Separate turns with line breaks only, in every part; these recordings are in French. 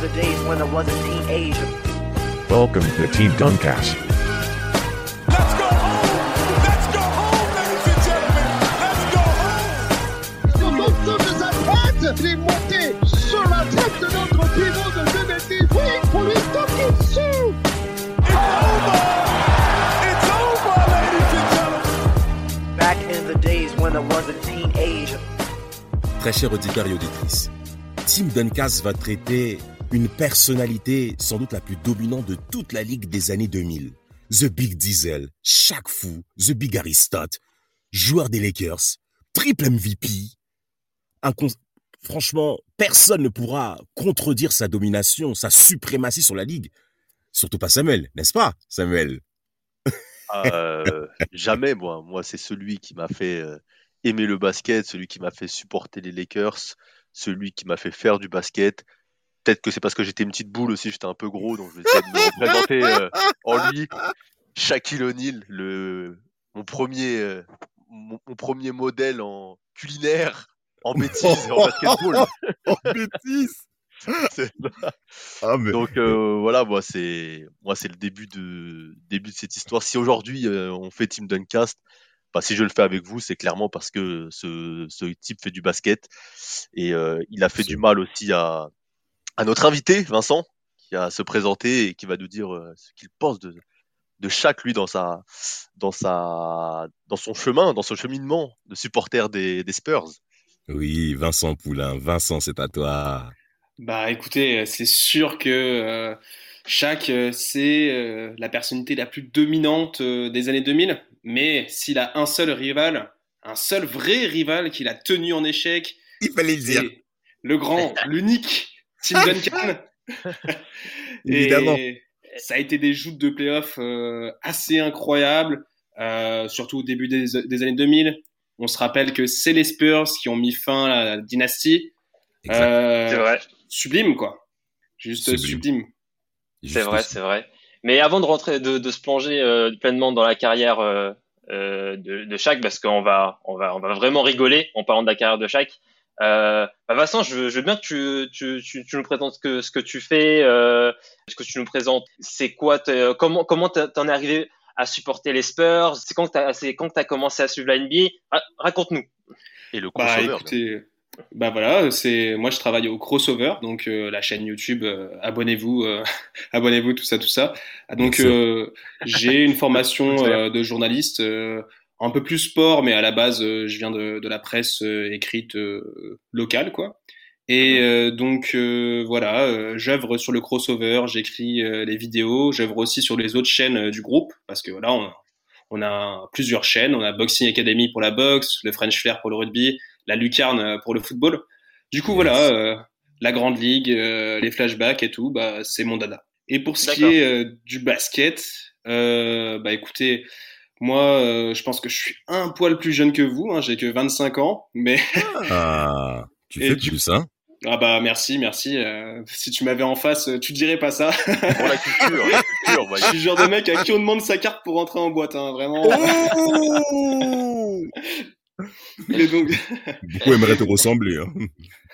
The days when I was a teenager.
Welcome to Team Duncast.
Let's go home! Let's go home, ladies and gentlemen! Let's go home!
Sur la tête de notre pivot de 2010. Oui, pour lui taper dessus.
It's over! It's over, ladies and gentlemen!
Back in the days when I was a teenager.
Très chers auditeurs et auditrices, Tim Duncas va traiter une personnalité sans doute la plus dominante de toute la ligue des années 2000. The Big Diesel, Shaq Fu, The Big Aristote, joueur des Lakers, triple MVP. Franchement, personne ne pourra contredire sa domination, sa suprématie sur la ligue. Surtout pas Samuel, n'est-ce pas, Samuel?
Euh, jamais, moi. Moi, c'est celui qui m'a fait euh, aimer le basket, celui qui m'a fait supporter les Lakers, celui qui m'a fait faire du basket. Peut-être que c'est parce que j'étais une petite boule aussi, j'étais un peu gros, donc je vais essayer de me représenter euh, en lui. Shaquille O'Neal, le, mon premier, euh, mon, mon premier modèle en culinaire, en bêtise et en basketball.
Oh, bêtise ah, mais...
Donc euh, voilà, moi c'est moi c'est le début de début de cette histoire. Si aujourd'hui euh, on fait Team Duncast, bah, si je le fais avec vous, c'est clairement parce que ce, ce type fait du basket et euh, il a fait du mal aussi à à notre invité Vincent qui a se présenter et qui va nous dire euh, ce qu'il pense de de chaque lui dans sa dans sa dans son chemin, dans son cheminement de supporter des, des Spurs.
Oui, Vincent Poulain, Vincent, c'est à toi.
Bah écoutez, euh, c'est sûr que euh, Shaq, euh, c'est euh, la personnalité la plus dominante euh, des années 2000, mais s'il a un seul rival, un seul vrai rival qu'il a tenu en échec,
Il fallait le dire.
le grand, l'unique Tim Duncan.
Évidemment.
Et ça a été des joutes de playoffs euh, assez incroyables, euh, surtout au début des, des années 2000. On se rappelle que c'est les Spurs qui ont mis fin à la dynastie. Euh,
C'est vrai,
sublime quoi. Juste
Sublime.
c'est vrai, c'est vrai. Mais avant de rentrer, de, de se plonger euh, pleinement dans la carrière de, de Shaq, parce qu'on va, on va, on va vraiment rigoler en parlant de la carrière de Shaq. Euh, bah Vincent, je veux, je veux bien que tu, tu, tu, tu nous présentes ce que, ce que tu fais, euh, ce que tu nous présentes. C'est quoi, comment, comment t'en es arrivé à supporter les Spurs? C'est quand t'as, c'est quand t'as commencé à suivre la NBA Ra- Raconte-nous.
Et le
Bah écoutez, bah voilà, c'est moi je travaille au Crossover, donc euh, la chaîne YouTube. euh, abonnez-vous, euh, abonnez-vous, tout ça, tout ça. Ah, Donc euh, j'ai une formation euh, de journaliste, euh, un peu plus sport, mais à la base euh, je viens de, de la presse euh, écrite euh, locale, quoi. Et euh, donc euh, voilà, euh, j'œuvre sur le crossover, j'écris les vidéos, j'œuvre aussi sur les autres chaînes du groupe, parce que voilà, on, on a plusieurs chaînes, on a Boxing Academy pour la boxe, le French Flair pour le rugby, la Lucarne pour le football. Du coup voilà, euh, la Grande Ligue, euh, les flashbacks et tout, bah c'est mon dada. Et pour ce qui est du basket, euh, bah écoutez, moi euh, je pense que je suis un poil plus jeune que vous, hein, j'ai que 25 ans, mais
Ah, tu
Et
fais
du-
plus, hein
Ah bah merci, merci. euh, si tu m'avais en face, euh, tu dirais pas ça.
Pour la culture, la culture,
Je
voyez.
suis le genre de mec à qui on demande sa carte pour rentrer en boîte, hein, vraiment.
Oh
Et donc,
Beaucoup aimeraient te ressembler. Hein.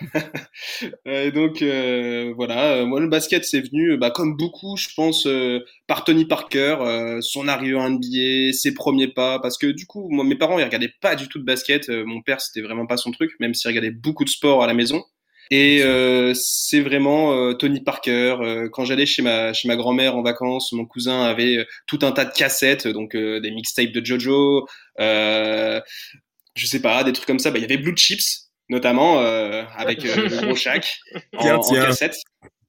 euh, donc euh, voilà, euh, moi le basket c'est venu, bah, comme beaucoup, je pense, euh, par Tony Parker, euh, son arrivée en NBA, ses premiers pas, parce que du coup, moi mes parents ils regardaient pas du tout de basket, euh, mon père c'était vraiment pas son truc, même s'il regardait beaucoup de sport à la maison. Et euh, c'est vraiment euh, Tony Parker. Euh, quand j'allais chez ma chez ma grand-mère en vacances, mon cousin avait euh, tout un tas de cassettes, donc euh, des mixtapes de JoJo, euh, je sais pas, des trucs comme ça. Bah, il y avait Blue Chips notamment euh, avec euh, le gros Shaq en,
Tiens,
en
tiens.
cassette.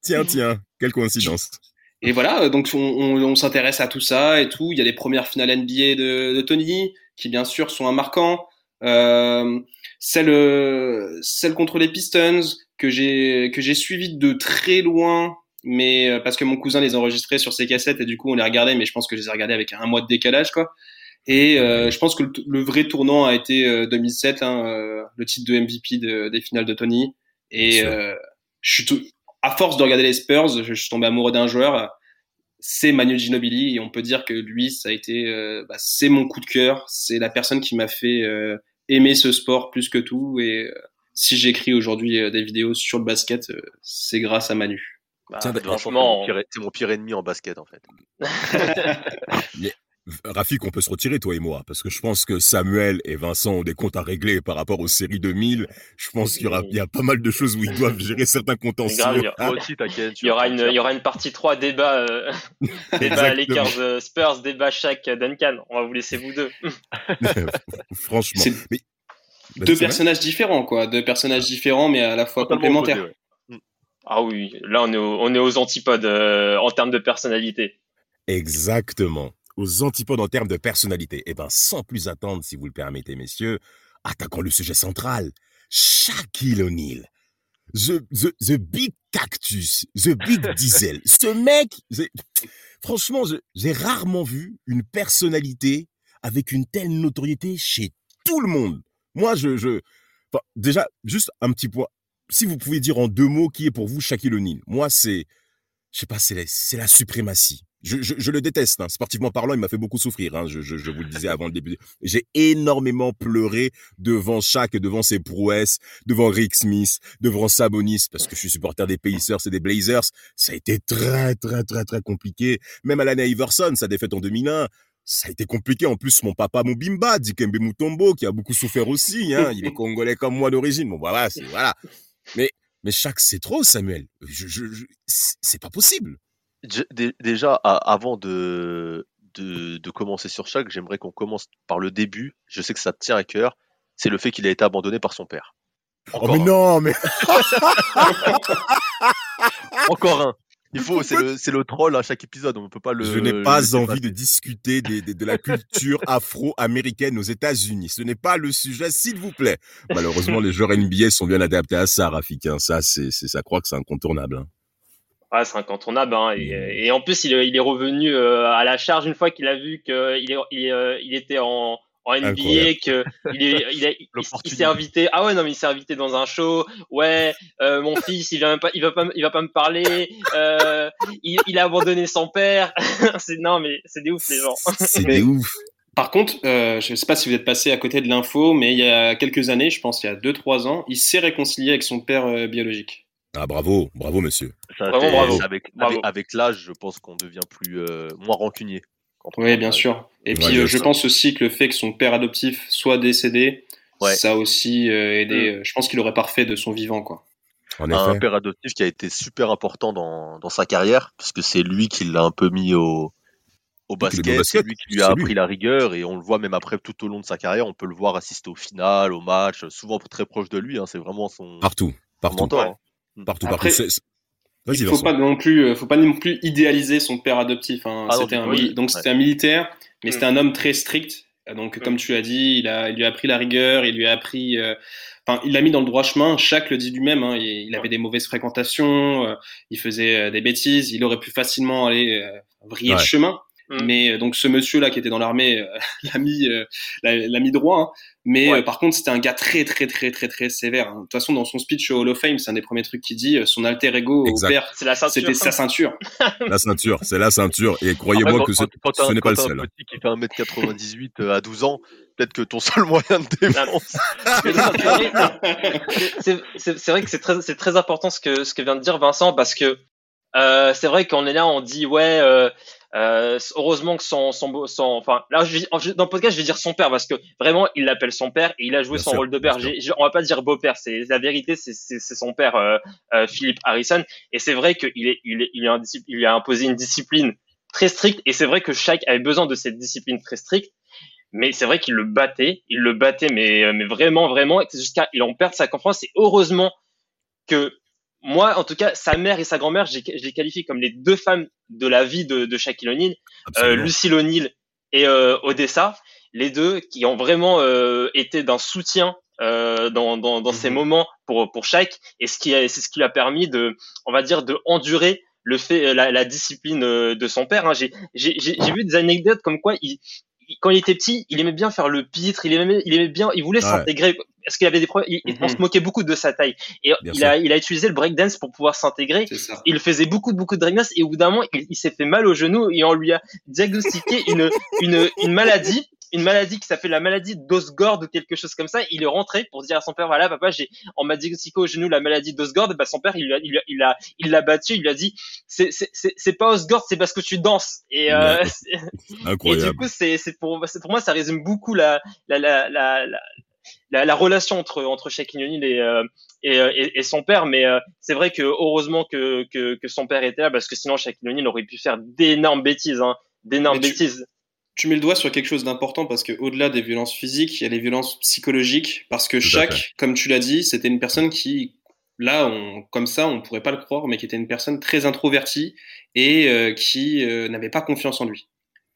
Tiens, tiens, quelle coïncidence.
Et voilà, euh, donc on, on, on s'intéresse à tout ça et tout. Il y a les premières finales NBA de, de Tony, qui bien sûr sont un marquant. Euh, celle, euh, celle contre les Pistons que j'ai que j'ai suivi de très loin, mais euh, parce que mon cousin les enregistrait sur ses cassettes et du coup on les regardait, mais je pense que je les ai regardés avec un mois de décalage quoi. Et euh, je pense que le, le vrai tournant a été euh, 2007, hein, euh, le titre de MVP de- des finales de Tony. Et euh, je suis tout, à force de regarder les Spurs, je, je suis tombé amoureux d'un joueur. C'est Manu Ginobili et on peut dire que lui, ça a été, euh, bah, c'est mon coup de cœur. C'est la personne qui m'a fait euh, aimer ce sport plus que tout. Et euh, si j'écris aujourd'hui euh, des vidéos sur le basket, euh, c'est grâce à Manu.
Bah,
Tiens,
Franchement,
franchement,
c'est mon, pire, c'est mon pire ennemi en basket en fait.
Rafik, on peut se retirer, toi et moi, parce que je pense que Samuel et Vincent ont des comptes à régler par rapport aux séries 2000. Je pense qu'il y aura, il y a pas mal de choses où ils doivent gérer certains contentieux.
grave, il y a-
Moi aussi,
il y aura une, il y aura une partie 3 débat, euh, débat. Lakers euh, Spurs, débat Shaq euh, Duncan. On va vous laisser vous deux.
Franchement.
C'est
Mais, Vas-y,
deux personnages différents, quoi. Deux personnages différents, mais à la fois
Totalement
complémentaires.
opposé, ouais.
Ah oui, là on est, au- on est aux antipodes euh, en termes de personnalité.
Exactement. Aux antipodes en termes de personnalité. Eh ben, sans plus attendre, si vous le permettez, messieurs, attaquons le sujet central. Shaquille O'Neal. The, the, the Big Cactus. The Big Diesel. Ce mec, franchement, j'ai rarement vu une personnalité avec une telle notoriété chez tout le monde. Moi, je, je, enfin, déjà, juste un petit point. Si vous pouvez dire en deux mots qui est pour vous Shaquille O'Neal. Moi, c'est, je sais pas, c'est la, c'est la suprématie. Je, je, je le déteste, hein. sportivement parlant, il m'a fait beaucoup souffrir. Hein. Je, je, vous le disais avant le début. J'ai énormément pleuré devant Shaq, devant ses prouesses, devant Rick Smith, devant Sabonis, parce que je suis supporter des Pacers et des Blazers. Ça a été très, très, très, très compliqué. Même Alana Iverson, sa défaite en 2001, ça a été compliqué. En plus, mon papa Mobimba, Dikembe Mutombo, qui a beaucoup souffert aussi. Hein. Il est congolais comme moi d'origine. Bon, voilà, voilà. Mais mais Shaq, c'est trop, Samuel. C'est pas possible.
Dé- dé- Déjà, avant de, de, de commencer sur chaque, j'aimerais qu'on commence par le début. Je sais que ça te tient à cœur. C'est le fait qu'il a été abandonné par son père.
Oh mais
un.
non, mais
Encore un. Il faut, c'est le, le troll à chaque épisode. On peut pas le.
je n'ai pas envie de discuter des- des- de la culture afro-américaine aux États-Unis. Ce n'est pas le sujet, s'il vous plaît. Malheureusement, les joueurs NBA sont bien adaptés à ça, Rafik. hein. Ça, c'est, c'est, ça croit que c'est incontournable. hein.
Ouais, c'est incontournable. Hein. Et, et en plus, il, est- il est revenu euh, à la charge une fois qu'il a vu qu'il est, il, est, euh, il était en, en NBA, que il il, s'est invité. Ah ouais, non, mais il s'est invité dans un show. Ouais, euh, mon fils, il vient même pas, il va pas, il va pas me parler. Euh, il, il a abandonné son père. c'est non, mais c'est des ouf les gens.
C'est des ouf.
Par contre, euh, je ne sais pas si vous êtes passé à côté de l'info, mais il y a quelques années, je pense il y a 2-3 ans, il s'est réconcilié avec son père euh, biologique.
Ah, bravo, bravo, monsieur.
Ça,
Vraiment
c'est-
bravo.
Avec,
Bravo.
avec, avec l'âge, je pense qu'on devient plus, euh, moins rancunier.
Oui, bien sûr. Et
Ouais,
puis, euh, je pense aussi que le fait que son père adoptif soit décédé,
Ouais.
ça a aussi euh, aidé. euh, Je pense qu'il aurait pas refait de son vivant, quoi.
En
un
effet.
père adoptif qui a été super important dans, dans sa carrière, puisque c'est lui qui l'a un peu mis au, au basket, c'est lui qui lui a appris
lui.
la rigueur, et on le voit même après tout au long de sa carrière, on peut le voir assister au final, au match, souvent très proche de lui, hein, c'est vraiment son,
Partout,
son
partout,
mentor.
Ouais.
hein.
Partout,
Après,
partout. C'est- c'est- Vas-y,
Il faut
Vincent.
pas non plus, euh, faut pas non plus idéaliser son père adoptif. hein.
Ah
c'était un,
tout,
mili-
oui.
donc
Ouais.
c'était un militaire, mais
Mm.
c'était un homme très strict. Donc,
Mm.
comme tu as dit, il a, il lui a appris la rigueur, il lui a appris, euh, enfin, il l'a mis dans le droit chemin. Chaque le dit lui-même. Hein, il, il avait des mauvaises fréquentations, euh, il faisait euh, des bêtises, il aurait pu facilement aller euh, vriller le chemin.
Mm.
Mais euh, donc ce monsieur-là qui était dans l'armée euh, l'a mis, euh, l'a, mis droit. hein. Mais
Ouais.
euh, par contre, c'était un gars très très très très très sévère. hein. De toute façon, dans son speech au Hall of Fame, c'est un des premiers trucs qu'il dit. euh, Son alter ego
Exact.
au père, c'était sa ceinture.
La ceinture, c'est la ceinture. Et croyez-moi que
quand-
ce,
quand
ce n'est pas le
quand
seul.
un petit qui fait 1m98 euh, à 12 ans, peut-être que ton seul moyen de défense,
Mais non, c'est vrai- que c'est très, c'est très important ce que, ce que vient de dire Vincent parce que euh, c'est vrai qu'on est là, on dit ouais, euh, euh, heureusement que son, son, beau- son, enfin là je dans le podcast je vais dire son père parce que vraiment il l'appelle son père et il a joué
Bien
son
sûr,
rôle de père. J'ai- on va pas dire beau-père, c'est la vérité, c'est son père euh, euh, Philippe Harrison et c'est vrai qu'il est, il est, il, discipl- il a imposé une discipline très stricte et c'est vrai que Shaq avait besoin de cette discipline très stricte mais c'est vrai qu'il le battait, il le battait, mais, mais vraiment, vraiment, jusqu'à il en perd sa confiance. Et heureusement que moi, en tout cas, sa mère et sa grand-mère, je les qualifie comme les deux femmes de la vie de, de Shaquille O'Neal, euh. Lucille O'Neal et euh, Odessa, les deux qui ont vraiment euh, été d'un soutien euh, dans, dans, dans ces
Mhm.
moments pour pour Shaq et ce qui c'est ce qui lui a permis de on va dire de endurer le fait la, la discipline euh, de son père hein. j'ai j'ai j'ai j'ai vu des anecdotes comme quoi il- quand il était petit il aimait bien faire le pitre il aimait il aimait bien il voulait
Ouais.
s'intégrer parce qu'il avait des problèmes il- on
Mhm.
se moquait beaucoup de sa taille et
Bien
il
sûr.
a il a utilisé le breakdance pour pouvoir s'intégrer il faisait beaucoup beaucoup de breakdance et au bout d'un moment il, il s'est fait mal au genou et on lui a diagnostiqué une une une maladie une maladie qui s'appelle la maladie d'Osgord ou quelque chose comme ça. Il est rentré pour dire à son père voilà papa j'ai on m'a diagnostiqué au genou la maladie d'Osgord. Bah son père il lui a il, a- il a il l'a battu il lui a dit c'est c'est c'est pas Osgord c'est parce que tu danses et euh, et du coup c'est c'est pour c'est pour moi ça résume beaucoup la la la la, la la, la relation entre entre Shaquille O'Neal et, euh, et, euh, et, et son père, mais euh, c'est vrai que heureusement que, que que son père était là parce que sinon Shaquille O'Neal aurait pu faire d'énormes bêtises, hein, d'énormes bêtises.
Tu mets le doigt sur quelque chose d'important parce que au-delà des violences physiques, il y a les violences psychologiques. Parce que
Tout
chaque, comme tu l'as dit, c'était une personne qui, là, on, comme ça, on pourrait pas le croire, mais qui était une personne très introvertie et euh, qui euh, n'avait pas confiance en lui.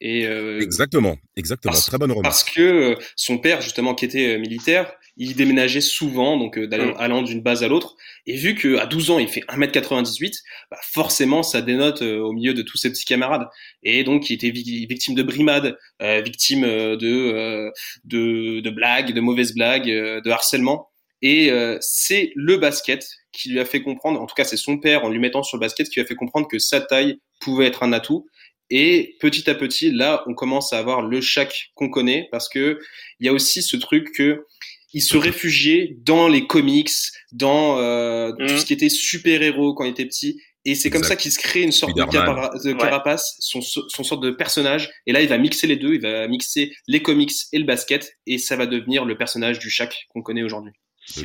Et euh,
Exactement, exactement.
parce-
Très bonne remarque.
Parce que son père, justement, qui était militaire, il déménageait souvent, donc euh, d'aller-
Mm.
allant d'une base à l'autre. Et vu qu'à 12 ans, il fait 1m98, bah forcément, ça dénote euh, au milieu de tous ses petits camarades. Et donc, il était vi- victime de brimades, euh, victime euh, de, euh, de, de blagues, de mauvaises blagues, euh, de harcèlement. Et euh, c'est le basket qui lui a fait comprendre, en tout cas c'est son père en lui mettant sur le basket qui lui a fait comprendre que sa taille pouvait être un atout. Et petit à petit, là, on commence à avoir le Shaq qu'on connaît parce que il y a aussi ce truc que il se réfugiait dans les comics, dans euh, tout
Mhm.
ce qui était super-héros quand il était petit. Et c'est comme ça qu'il se crée une sorte de,
Spider-Man.
capara- de
Ouais.
carapace, son, son sorte de personnage. Et là, il va mixer les deux, il va mixer les comics et le basket, et ça va devenir le personnage du Shaq qu'on connaît aujourd'hui.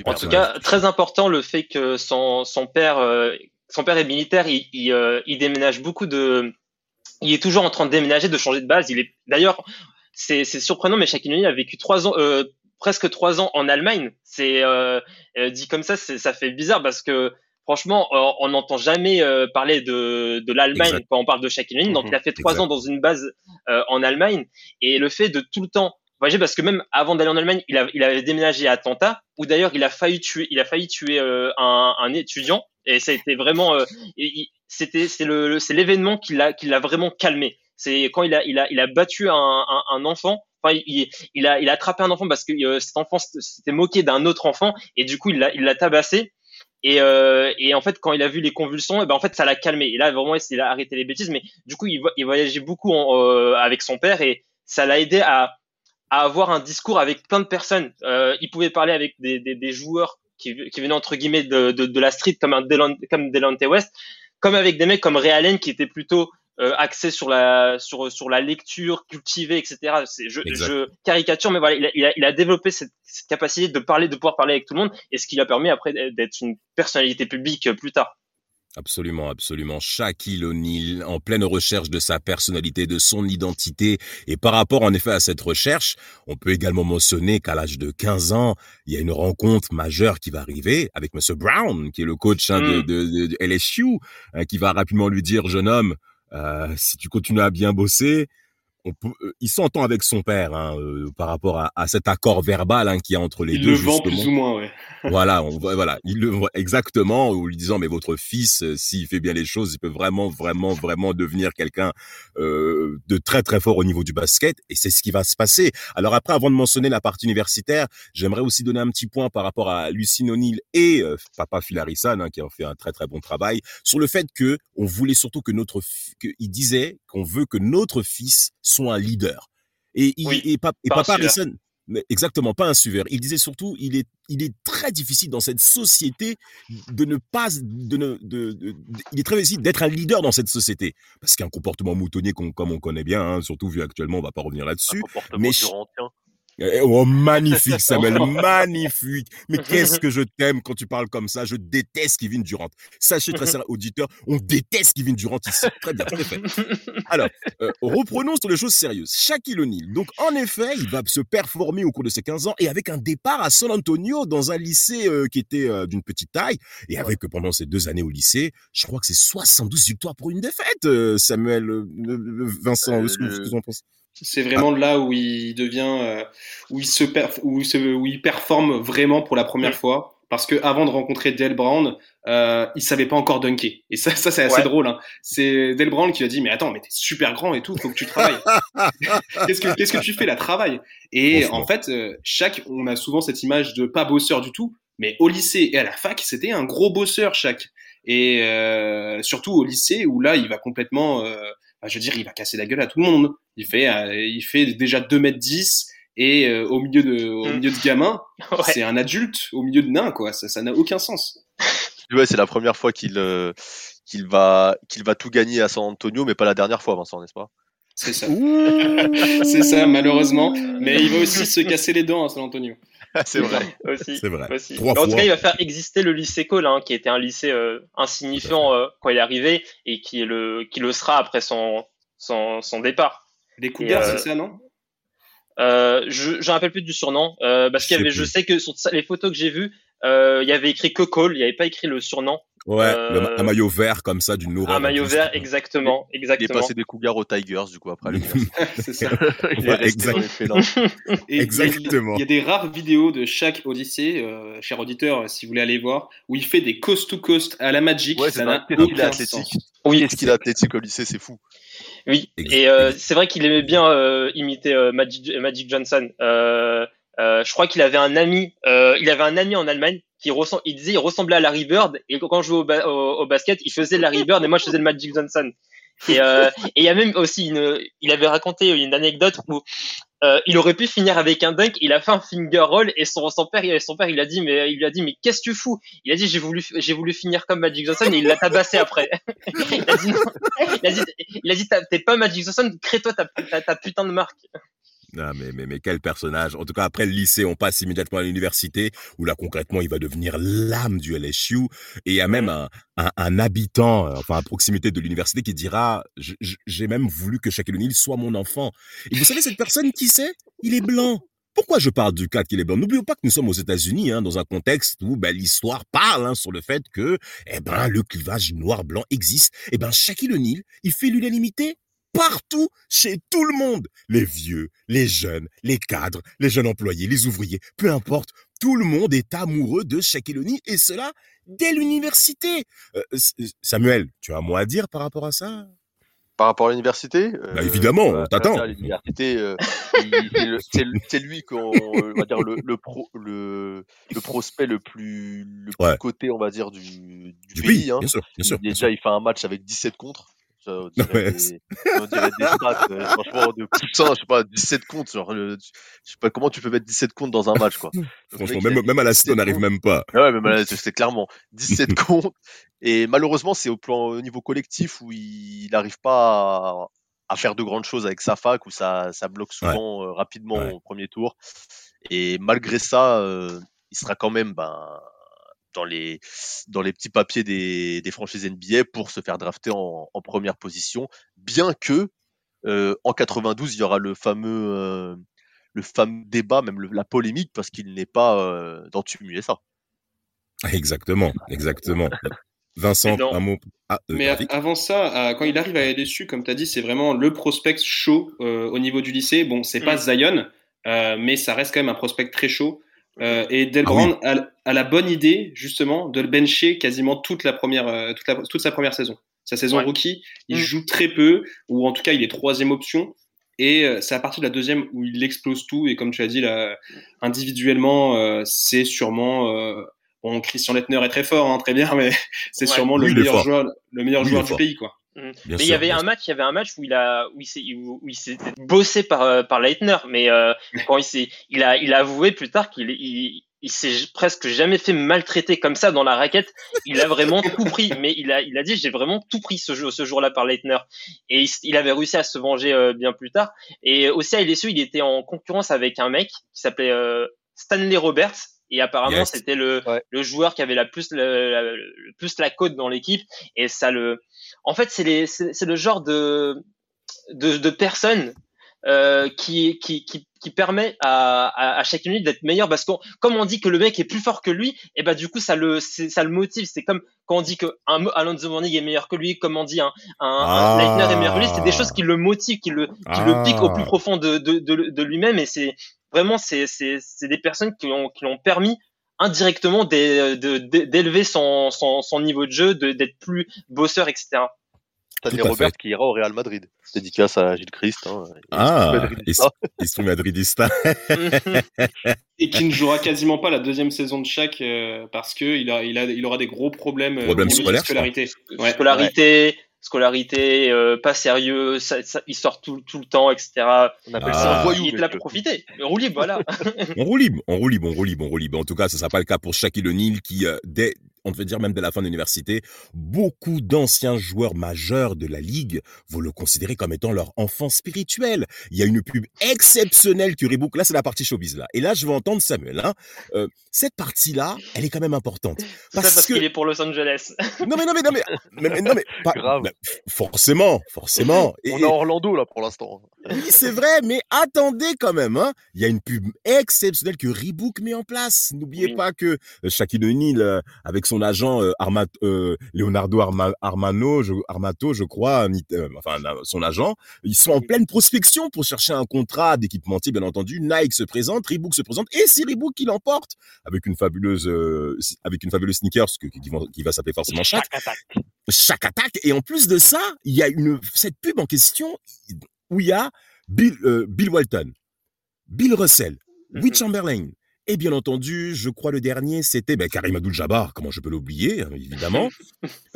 En tout cas, très important le fait que son son père euh, son père est militaire, il il, euh, il déménage beaucoup de il est toujours en train de déménager, de changer de base. Il est d'ailleurs c'est c'est surprenant, mais Shaquille O'Neal a vécu trois ans euh, presque trois ans en Allemagne. C'est euh, euh, dit comme ça, c'est ça fait bizarre parce que franchement, euh, on n'entend jamais euh, parler de, de l'Allemagne quand on parle de Shaquille O'Neal. Donc,
Mhm.
il a fait trois ans dans une base euh, en Allemagne. Et le fait de tout le temps voyager, parce que même avant d'aller en Allemagne, il, a, il avait déménagé à Atlanta, où d'ailleurs il a failli tuer, il a failli tuer euh, un, un étudiant. Et ça a été vraiment, euh, c'était, c'est le- c'est l'événement qui l'a, qui l'a vraiment calmé. C'est quand il a, il a, il a battu un, un, enfant. Enfin, il, il a, il a attrapé un enfant parce que euh, cet enfant s'était moqué d'un autre enfant et du coup il l'a, il l'a tabassé. Et, euh, et en fait, quand il a vu les convulsions, et ben en fait, ça l'a calmé. Et là, vraiment, il a arrêté les bêtises. Mais du coup, il, vo- il voyageait beaucoup euh, avec son père et ça l'a aidé à, à avoir un discours avec plein de personnes. Il pouvait parler avec des, des, joueurs qui, qui venaient entre guillemets de, de, la street comme un comme Delonte West, comme avec des mecs comme Ray qui étaient plutôt euh, axés sur la sur sur la lecture cultivée, etc. C'est, je, je caricature, mais voilà, il a, il a, il a développé cette, cette capacité de parler, de pouvoir parler avec tout le monde, et ce qui lui a permis après d'être une personnalité publique euh, plus tard.
Absolument, absolument. Shaquille O'Neal, en pleine recherche de sa personnalité, de son identité. Et par rapport, en effet, à cette recherche, on peut également mentionner qu'à l'âge de 15 ans, il y a une rencontre majeure qui va arriver avec Monsieur Brown, qui est le coach hein, de,
Mm.
de, de- de LSU, hein, qui va rapidement lui dire, jeune homme, si tu continues à bien bosser, on peut, euh, il s'entend avec son père hein, euh, par rapport à, à cet accord verbal hein, qu'il y a entre les
il
deux.
le vend plus ou moins, ouais.
voilà, on voilà, il le voit exactement, en lui disant mais votre fils, euh, s'il fait bien les choses, il peut vraiment, vraiment, vraiment devenir quelqu'un euh, de très, très fort au niveau du basket, et c'est ce qui va se passer. Alors après, avant de mentionner la partie universitaire, j'aimerais aussi donner un petit point par rapport à Lucine O'Neill et euh, Papa Phil Harrison, hein, qui ont fait un très, très bon travail sur le fait que on voulait surtout que notre, fi- que, il disait qu'on veut que notre fils soit un leader. Et, il,
Oui,
et, pa- et Papa. Harrison, mais exactement, pas un suiveur. Il disait surtout, il est, il est très difficile dans cette société de ne pas, de ne, de, il est très difficile d'être un leader dans cette société parce qu'un comportement moutonnier comme on connaît bien, hein, surtout vu actuellement, on va pas revenir
Un
là-dessus. mais- Oh, magnifique, Samuel, magnifique. Mais qu'est-ce que je t'aime quand tu parles comme ça? Je déteste Kevin Durant. Sachez, très chers auditeurs, on déteste Kevin Durant ici. Très bien, très fait. Alors, euh, reprenons sur les choses sérieuses. Shaquille O'Neal. Donc, en effet, il va se performer au cours de ses 15 ans et avec un départ à San Antonio dans un lycée euh, qui était euh, d'une petite taille et avec euh, pendant ces deux années au lycée, je crois que c'est 72 victoires pour une défaite, euh, Samuel, euh, Vincent. Que ce que vous en pensez
C'est vraiment là où il devient, euh, où il se, perf- où il se, où il performe vraiment pour la première fois. Parce que avant de rencontrer Dale Brown, euh, il savait pas encore dunker. Et ça, ça c'est assez
Ouais.
drôle. Hein. C'est Dale Brown qui a dit mais attends, mais t'es super grand et tout, faut que tu travailles. qu'est-ce que qu'est-ce que tu fais là, travaille. Et en fait, euh, chaque, on a souvent cette image de pas bosseur du tout, mais au lycée et à la fac, c'était un gros bosseur chaque. Et euh, surtout au lycée où là, il va complètement, euh, je veux dire, il va casser la gueule à tout le monde. Il fait, euh, il fait déjà 2 mètres 10 et euh, au milieu de, au
Mm.
milieu de gamins,
Ouais.
c'est un adulte au milieu de nains, quoi. Ça, ça n'a aucun sens.
Ouais, c'est la première fois qu'il euh, qu'il va qu'il va tout gagner à San Antonio, mais pas la dernière fois, Vincent, n'est-ce pas?
C'est ça. c'est ça, malheureusement. Mais il va aussi se casser les dents à San Antonio.
C'est vrai.
aussi.
C'est vrai.
aussi.
Trois
en tout cas, il va faire exister le lycée Cole, hein, qui était un lycée euh, insignifiant euh, quand il est arrivé et qui, est le, qui le sera après son, son, son départ.
Les Cougars,
euh,
c'est ça, non?
Euh, je je me rappelle plus du surnom euh, parce
Je
qu'il y je sais que sur les photos que j'ai vues, euh, il y avait écrit que Cole, il n'y avait pas écrit le surnom.
Ouais,
Euh,
le un maillot vert comme ça d'une horreur.
Un maillot vert, exactement,
Il est
exactement.
passé des Cougars aux Tigers, du coup, après
c'est ça.
Il est dans les.
Et
Exactement.
Il y, a, il y a des rares vidéos de chaque Odyssée, euh, cher auditeur, euh, si vous voulez aller voir, où il fait des coast to coast à la Magic.
Ouais,
ça
c'est
n'a aucun
athlétique.
sens.
Oui,
Qu'est-ce qu'il est athlétique au lycée, c'est fou.
Oui, et euh, c'est vrai qu'il aimait bien euh, imiter euh, Magic, Magic Johnson. Euh, je crois qu'il avait un ami, euh, il avait un ami en Allemagne qui il disait, il ressemblait à Larry Bird et quand je jouais au, ba- au, au basket, il faisait Larry Bird et moi je faisais le Magic Johnson. Et euh, il y a même aussi une, il avait raconté une anecdote où euh, il aurait pu finir avec un dunk, il a fait un finger roll et son, père, son père, il a dit, mais il lui a dit, mais qu'est-ce que tu fous? Il a dit, j'ai voulu, j'ai voulu finir comme Magic Johnson et il l'a tabassé après. il a dit, non. il a dit, t'es pas Magic Johnson, crée-toi ta, ta putain de marque.
Ah, mais, mais, mais quel personnage. En tout cas, après le lycée, on passe immédiatement à l'université, où là, concrètement, il va devenir l'âme du LSU. Et il y a même un, un, un habitant, euh, enfin, à proximité de l'université, qui dira, j'ai même voulu que Shaquille O'Neal soit mon enfant. Et vous savez, cette personne, qui c'est? Il est blanc. Pourquoi je parle du cas qu'il est blanc? N'oublions pas que nous sommes aux États-Unis, hein, dans un contexte où ben, l'histoire parle hein, sur le fait que eh ben, le clivage noir-blanc existe. Eh ben, Shaquille O'Neal, il fait l'unanimité partout, chez tout le monde. Les vieux, les jeunes, les cadres, les jeunes employés, les ouvriers, peu importe. Tout le monde est amoureux de Shaquille O'Neal et cela dès l'université. Euh, Samuel, tu as un mot à dire par rapport à ça?
Par rapport à l'université? Euh,
Bah, évidemment, on t'attend.
À l'université, euh, c'est lui qu'on on va dire le, le, pro, le, le prospect le plus, le plus
Ouais.
coté, on va dire, du, du,
Du
pays.
pays,
hein.
bien sûr, bien bien
déjà, il fait un match avec 17 contre. Ça, on, dirait
Ouais,
des, on dirait des stats, euh, franchement, de poussin, je sais pas, 17 comptes. Genre, le- je sais pas comment tu peux mettre 17 comptes dans un match, quoi. Le
Franchement, même, même à la
17
cité, on n'arrive même pas.
Ah Ouais, mais voilà, c'est c'est clairement 17 comptes. Et malheureusement, c'est au plan au niveau collectif où il n'arrive pas à, à faire de grandes choses avec sa fac, où ça, ça bloque souvent euh, rapidement
Ouais.
au premier tour. Et malgré ça, euh, il sera quand même ben, dans, les, dans les petits papiers des, des franchises NBA pour se faire drafter en, en première position, bien que euh, en 92, il y aura le fameux, euh, le fameux débat, même le- la polémique, parce qu'il n'est pas euh, dans Team USA.
Exactement, exactement. Vincent, un mot. Ah, euh,
Mais avant ça, quand il arrive à LSU, comme tu as dit, c'est vraiment le prospect chaud euh, au niveau du lycée. Bon, c'est pas
Mm.
Zion, euh, mais ça reste quand même un prospect très chaud. Euh, et Del
Ah
a, a la bonne idée, justement, de le bencher quasiment toute, la première, euh, toute, la- toute sa première saison. Sa saison
Ouais.
rookie, il
Mm.
joue très peu, ou en tout cas, il est troisième option. Et euh, c'est à partir de la deuxième où il explose tout. Et comme tu as dit, là, individuellement, euh, c'est sûrement. euh, bon, Christian Lettner est très fort, hein, très bien, mais c'est
Ouais.
sûrement
Oui,
le meilleur joueur, le meilleur
Oui,
joueur du
fort.
pays, quoi.
Mm.
Bien
mais il y avait un match, il y avait un match où il a, où il s'est, où il s'est bossé par, euh, par Leitner, mais euh, quand il s'est, il a, il a avoué plus tard qu'il, il, il s'est presque jamais fait maltraiter comme ça dans la raquette. Il a vraiment tout pris, mais il a, il a dit j'ai vraiment tout pris ce jour, ce jour-là par Leitner, et il avait réussi à se venger euh, bien plus tard. Et aussi à LSU, il était en concurrence avec un mec qui s'appelait euh, Stanley Roberts. Et apparemment,
Yes.
c'était le,
Ouais.
le joueur qui avait la plus, le, la- le plus la cote dans l'équipe. Et ça le, en fait, c'est les, c'est le genre de, de, de personnes euh, qui, qui, qui, qui permet à, à, à Shaquille O'Neal d'être meilleur parce que comme on dit que le mec est plus fort que lui, et ben du coup ça le ça le motive. C'est comme quand on dit que un Alonso Mourning est meilleur que lui, comme on dit un un, un
Ah.
Leitner est meilleur que lui, c'est des choses qui le motivent, qui le qui le piquent au plus
Ah.
profond de de, de, de lui-même et c'est vraiment c'est c'est c'est des personnes qui ont qui l'ont permis indirectement d'élever son, son, son niveau de jeu, d'être plus bosseur, etc.
À
Robert
fait.
qui ira au Real Madrid. Dédicace à Gilles Christ. Hein,
Ah,
Madridista.
Esprit madridista.
Et qui ne jouera quasiment pas la deuxième saison de chaque euh, parce que il, a, il, a, il aura des gros problèmes euh,
Problèmes
de
scolaires,
sa scolarité. Ouais.
Scolarité, scolarité, euh, pas sérieux, ça, ça- il sort tout, tout le temps, etc.
On appelle
Ah.
ça un voyou.
il est là pour profiter. Roue libre, voilà.
On roule libre, on roule libre, on roule libre, on roule libre. En tout cas, ce sera pas le cas pour Shaquille O'Neal qui, euh, dès, on peut dire même dès la fin de l'université, beaucoup d'anciens joueurs majeurs de la ligue vont le considérer comme étant leur enfant spirituel. Il y a une pub exceptionnelle que Reebok, là c'est la partie showbiz là. Et là je vais entendre Samuel. Hein. Euh, cette partie-là, elle est quand même importante. Parce
parce
que-
qu'il est pour Los Angeles.
Non mais non mais non mais, mais- mais- non mais pas,
Grave.
bah, forcément, forcément. Et-
On est à Orlando là pour l'instant.
oui, c'est vrai, mais attendez quand même. Hein. Il y a une pub exceptionnelle que Reebok met en place. N'oubliez
Oui.
pas que Shaquille O'Neal, euh, avec son agent euh, Arma- euh, Leonardo Arma- Armano, je, Armato, je crois, euh, enfin son agent, ils sont en pleine prospection pour chercher un contrat d'équipementier, bien entendu. Nike se présente, Reebok se présente, et c'est Reebok qui l'emporte avec une fabuleuse, avec une fabuleuse sneakers que- qui, vont- qui va s'appeler forcément Shaq
Chaque attaque.
Et en plus de ça, il y a une cette pub en question où il y a Bill, Bill Walton, Bill Russell, Will
Mhm.
Chamberlain. Et bien entendu, je crois le dernier, c'était ben, Karim Abdul-Jabbar, comment je peux l'oublier, hein, évidemment.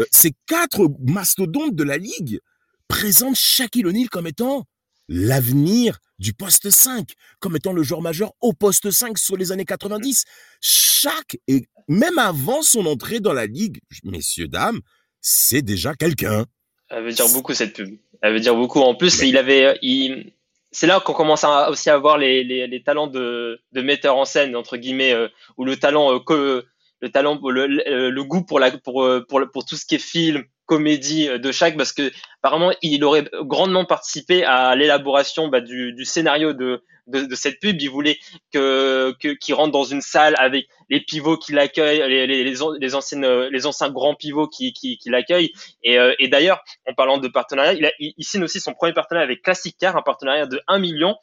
Euh, ces quatre mastodontes de la Ligue présentent Shaquille O'Neal comme étant l'avenir du poste 5, comme étant le joueur majeur au poste 5 sur les années 90. Chaque, et même avant son entrée dans la Ligue, messieurs, dames, c'est déjà quelqu'un.
Elle veut dire beaucoup cette pub. Elle veut dire beaucoup. En plus, il avait, euh, il, c'est là qu'on commence à, aussi à voir les, les, talents de, de metteur en scène entre guillemets, euh, ou le talent, euh, que, le talent, le, le, le goût pour la, pour, euh, pour, pour tout ce qui est film, comédie euh, de chaque, parce que apparemment il aurait grandement participé à l'élaboration bah, du, scénario de, cette pub. Il voulait que, qu'il rentre dans une salle avec les pivots qui l'accueillent, les, les, les, euh, anciens grands pivots qui, l'accueillent. Et, euh, et d'ailleurs, en parlant de partenariat, il, a, signe aussi son premier partenariat avec Classic Car, un partenariat de 1 million.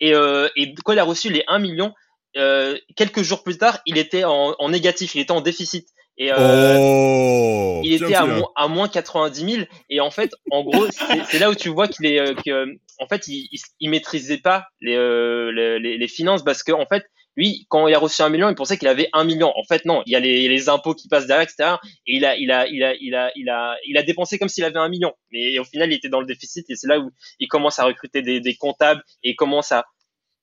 Et, euh, quand il a reçu les 1 million, quelques jours plus tard, il était en négatif, il était en déficit. Et, euh,
oh
il était à, moins, à moins 90 000 et en fait en gros c'est là où tu vois qu'il est euh, que en fait il, il, il maîtrisait pas les, euh, les, les- finances parce que en fait lui quand il a reçu un million il pensait qu'il avait un million. En fait non il y a les, les impôts qui passent derrière etc et il a il a il a il a il a il a dépensé comme s'il avait un million. Mais au final il était dans le déficit et c'est là où il commence à recruter des, des comptables et il commence à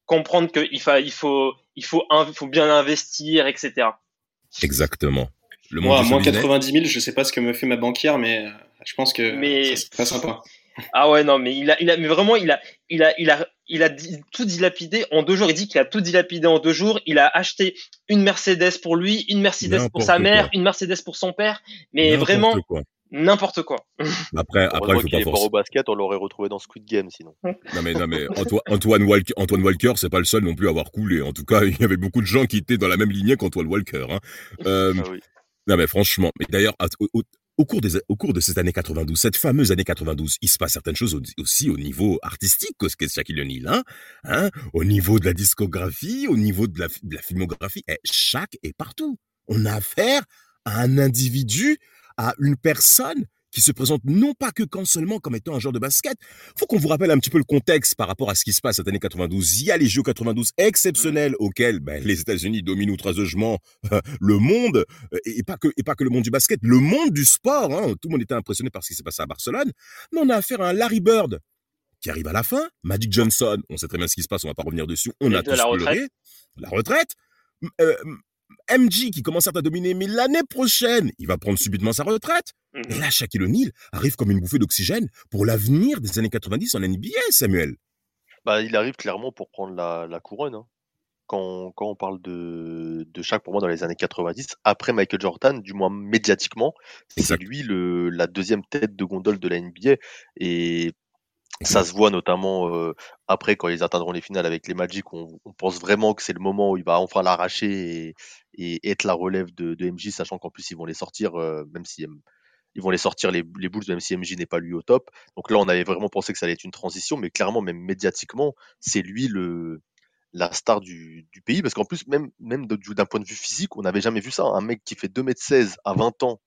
comprendre qu'il faut il faut il faut un- il faut bien investir etc
Exactement. Le monde
Moi, moins
show business.
90 000, je sais pas ce que me fait ma banquière, mais euh, je pense que
Mais-
ça serait sympa.
Ah ouais non mais il a il a mais vraiment il a il a il a il a tout dilapidé en deux jours il dit qu'il a tout dilapidé en deux jours il a acheté une Mercedes pour lui une Mercedes pour sa mère
quoi.
une Mercedes pour son père mais
N'importe
vraiment
quoi.
n'importe quoi
Après, après, il faut pas
est fort
forcer.
au basket, on l'aurait retrouvé dans Squid Game sinon.
Non mais non mais Antoine, Antoine Walker, Antoine Walker, c'est pas le seul non plus à avoir coulé. En tout cas, il y avait beaucoup de gens qui étaient dans la même lignée qu'Antoine Walker. Hein. Euh,
Ah oui.
Non mais franchement, mais d'ailleurs au, cours au cours de ces années 92, cette fameuse année 92, il se passe certaines choses au- aussi au niveau artistique que ce qu'est Shaquille O'Neal, hein, hein, au niveau de la discographie, au niveau de la, de la filmographie. Eh, Shaq est partout. On a affaire à un individu, à une personne qui se présente non pas que quand seulement comme étant un joueur de basket. Faut qu'on vous rappelle un petit peu le contexte par rapport à ce qui se passe cette année 92. Il y a les Jeux 92 exceptionnels auxquels ben, les États-Unis dominent outrageusement le monde euh, et pas que et pas que le monde du basket, le monde du sport. Hein. Tout le monde était impressionné par ce qui s'est passé à Barcelone. Mais on a affaire à un Larry Bird qui arrive à la fin. Magic Johnson, on sait très bien ce qui se passe, on va pas revenir dessus. On
Et
a
de
tous
la
pleuré.
retraite.
La retraite. Euh, MJ qui commence à dominer, mais l'année prochaine, il va prendre subitement sa retraite. Et là, Shaquille O'Neal arrive comme une bouffée d'oxygène pour l'avenir des années 90 en NBA, Samuel.
Bah, il arrive clairement pour prendre la, la couronne. hein. Quand, quand on parle de, de Shaq, pour moi, dans les années 90, après Michael Jordan, du moins médiatiquement, c'est lui le, la deuxième tête de gondole de la NBA. Et Ça se voit notamment euh, après quand ils atteindront les finales avec les Magic. On, on pense vraiment que c'est le moment où il va enfin l'arracher et, et être la relève de, de MJ, sachant qu'en plus ils vont les sortir, euh, même si ils vont les sortir les, les Bulls, même si MJ n'est pas lui au top. Donc là, on avait vraiment pensé que ça allait être une transition, mais clairement, même médiatiquement, c'est lui le la star du, du pays, parce qu'en plus, même, d'un point de vue physique, on n'avait jamais vu ça. Un mec qui fait 2m16 à 20 ans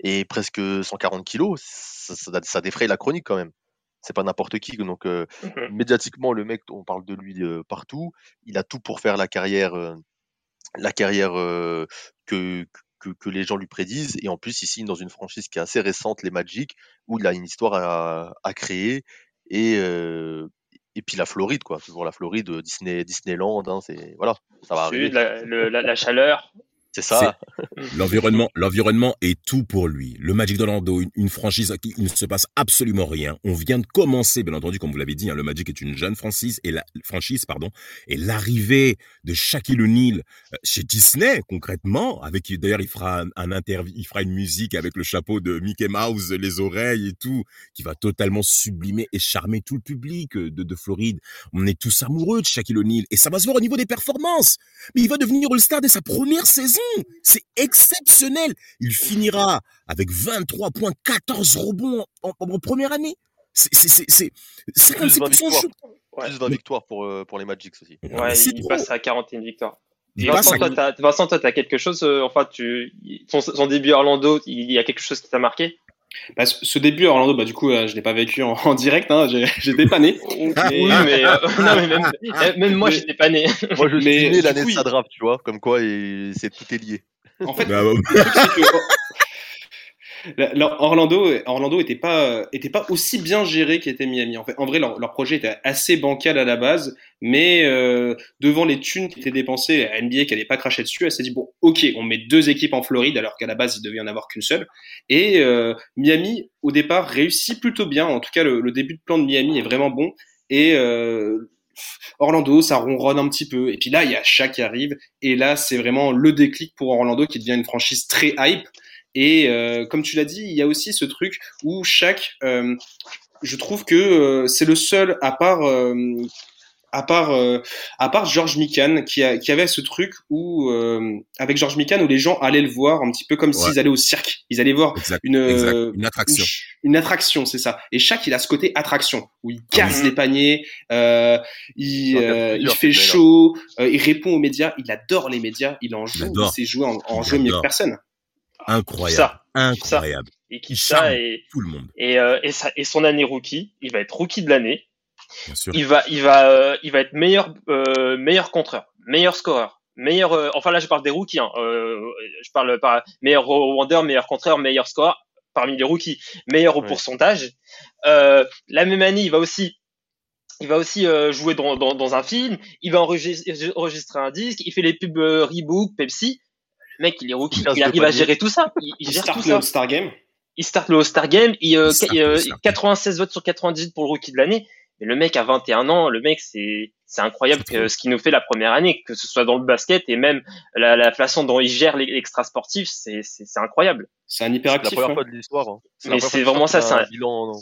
et presque 140 kilos, ça, ça, ça défraye la chronique quand même. C'est pas n'importe qui. Donc, euh,
Mhm.
médiatiquement, le mec, on parle de lui euh, partout. Il a tout pour faire la carrière, euh, la carrière que, que, que les gens lui prédisent. Et en plus, il signe dans une franchise qui est assez récente, les Magic, où il a une histoire à, à créer. Et, et puis la Floride, quoi. Toujours la Floride, Disney, Disneyland, hein, c'est voilà, ça va arriver.
Sud, la, le- la, la chaleur.
C'est ça.
L'environnement, l'environnement est tout pour lui. Le Magic d'Orlando, une, une franchise à qui il ne se passe absolument rien. On vient de commencer, bien entendu, comme vous l'avez dit, hein, le Magic est une jeune franchise et la franchise, pardon, et l'arrivée de Shaquille O'Neal euh, chez Disney, concrètement, avec d'ailleurs il fera un, un interview, il fera une musique avec le chapeau de Mickey Mouse, les oreilles et tout, qui va totalement sublimer et charmer tout le public euh, de, de Floride. On est tous amoureux de Shaquille O'Neal et ça va se voir au niveau des performances. Mais il va devenir All-Star dès sa première saison. C'est exceptionnel. Il finira avec 23 points, 14 rebonds en, en- en première année. C'est, c'est, c'est, c'est, c'est comme
Plus
c'est
20
pour son
victoires.
shoot.
Ouais.
Plus 20 victoires pour, euh, pour les Magics aussi.
Ouais, il
trop.
passe à 41 victoires. Vincent,
à-
toi, t'as, Vincent, toi, t'as quelque chose, euh, enfin, tu, son, son début à Orlando, il y a quelque chose qui t'a marqué?
Bah, ce début à Orlando, bah, du coup, euh, je l'ai pas vécu en, en direct, hein, j'ai- j'étais pas né.
Ah,
Oui, mais, euh, non, mais même, même moi,
Mais-
j'étais pas né.
Moi, je suis
Mais
né l'année de sa draft, tu vois, comme quoi et c'est tout est lié.
En fait,
Bah, bah,
le truc, c'est que La- la- Orlando, Orlando était pas, était pas aussi bien géré qu'était Miami. En fait, en vrai, leur, projet était assez bancal à la base, mais euh, devant les thunes qui étaient dépensées, la NBA qui n'allait pas cracher dessus, elle s'est dit bon, ok, on met deux équipes en Floride alors qu'à la base il devait y en avoir qu'une seule. Et euh, Miami, au départ, réussit plutôt bien. En tout cas, le, le début de plan de Miami est vraiment bon. Et euh, Orlando, ça ronronne un petit peu. Et puis là, il y a Shaq qui arrive. Et là, c'est vraiment le déclic pour Orlando qui devient une franchise très hype. Et euh, comme tu l'as dit, il y a aussi ce truc où Shaq, euh, je trouve que euh, c'est le seul, à part, euh, à part, euh, à part George Mikan, qui, a, qui avait ce truc où, euh, avec George Mikan, où les gens allaient le voir un petit peu comme
Ouais.
s'ils allaient au cirque. Ils allaient voir
Exact,
une,
exact. Une attraction.
une, une attraction, c'est ça. Et Shaq, il a ce côté attraction où il casse
Mhm.
les paniers, euh, il,
Il
euh, fait chaud, euh, il répond aux médias, il adore les médias, il en joue, il sait jouer en, en jeu mieux que personne.
Incroyable.
Ça?
Incroyable.
Et qui ça et,
tout le monde,
et, euh, et, ça, et son année rookie, il va être rookie de l'année.
bien sûr.
Il va, il va, euh, il va être meilleur, euh, meilleur contreur, meilleur scoreur, meilleur. euh, enfin là, je parle des rookies. Hein, euh, je parle par meilleur rebondeur, meilleur contreur, meilleur score parmi les rookies, meilleur au
Ouais.
pourcentage. Euh, la même année, il va aussi, il va aussi euh, jouer dans, dans, dans un film. Il va enregistrer, enregistrer un disque. Il fait les pubs euh, Reebok, Pepsi. Le mec, il est rookie.
Il
arrive à gérer tout ça. Il, il
Il
gère tout
start
ça
le Star Game.
il start le All-Star Game, il, euh,
Il start
il,
le
euh,
All-Star Game.
96 votes sur 98 pour le rookie de l'année. Mais le mec a 21 ans, le mec c'est c'est incroyable que, ce qu'il nous fait la première année, que ce soit dans le basket et même la, la façon dont il gère l'extra sportif, c'est c'est c'est incroyable.
C'est un
C'est la
hyperactif.
première
ouais.
fois de l'histoire. hein.
Mais c'est vraiment ça,
un bilan.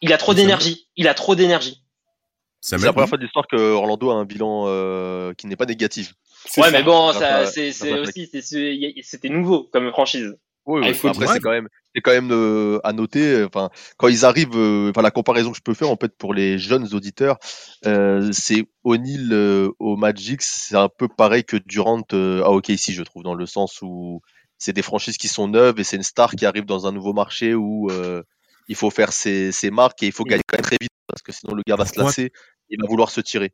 Il a trop d'énergie, il a trop d'énergie.
C'est la première fois de l'histoire que Orlando a un bilan euh, qui n'est pas négatif.
Ouais,
ça.
mais bon,
Ça
ça c'est aussi c'était nouveau comme franchise.
Oui,
Ah,
oui.
faut
après c'est quand même, c'est quand même euh, à noter. euh, Enfin, quand ils arrivent, euh, enfin la comparaison que je peux faire en fait pour les jeunes auditeurs, euh, c'est O'Neal euh, au Magic, c'est un peu pareil que Durant euh, à OKC, je trouve, dans le sens où c'est des franchises qui sont neuves et c'est une star qui arrive dans un nouveau marché où euh, il faut faire ses, ses marques et il faut gagner quand même très vite parce que sinon le gars va se lasser, il va vouloir se tirer.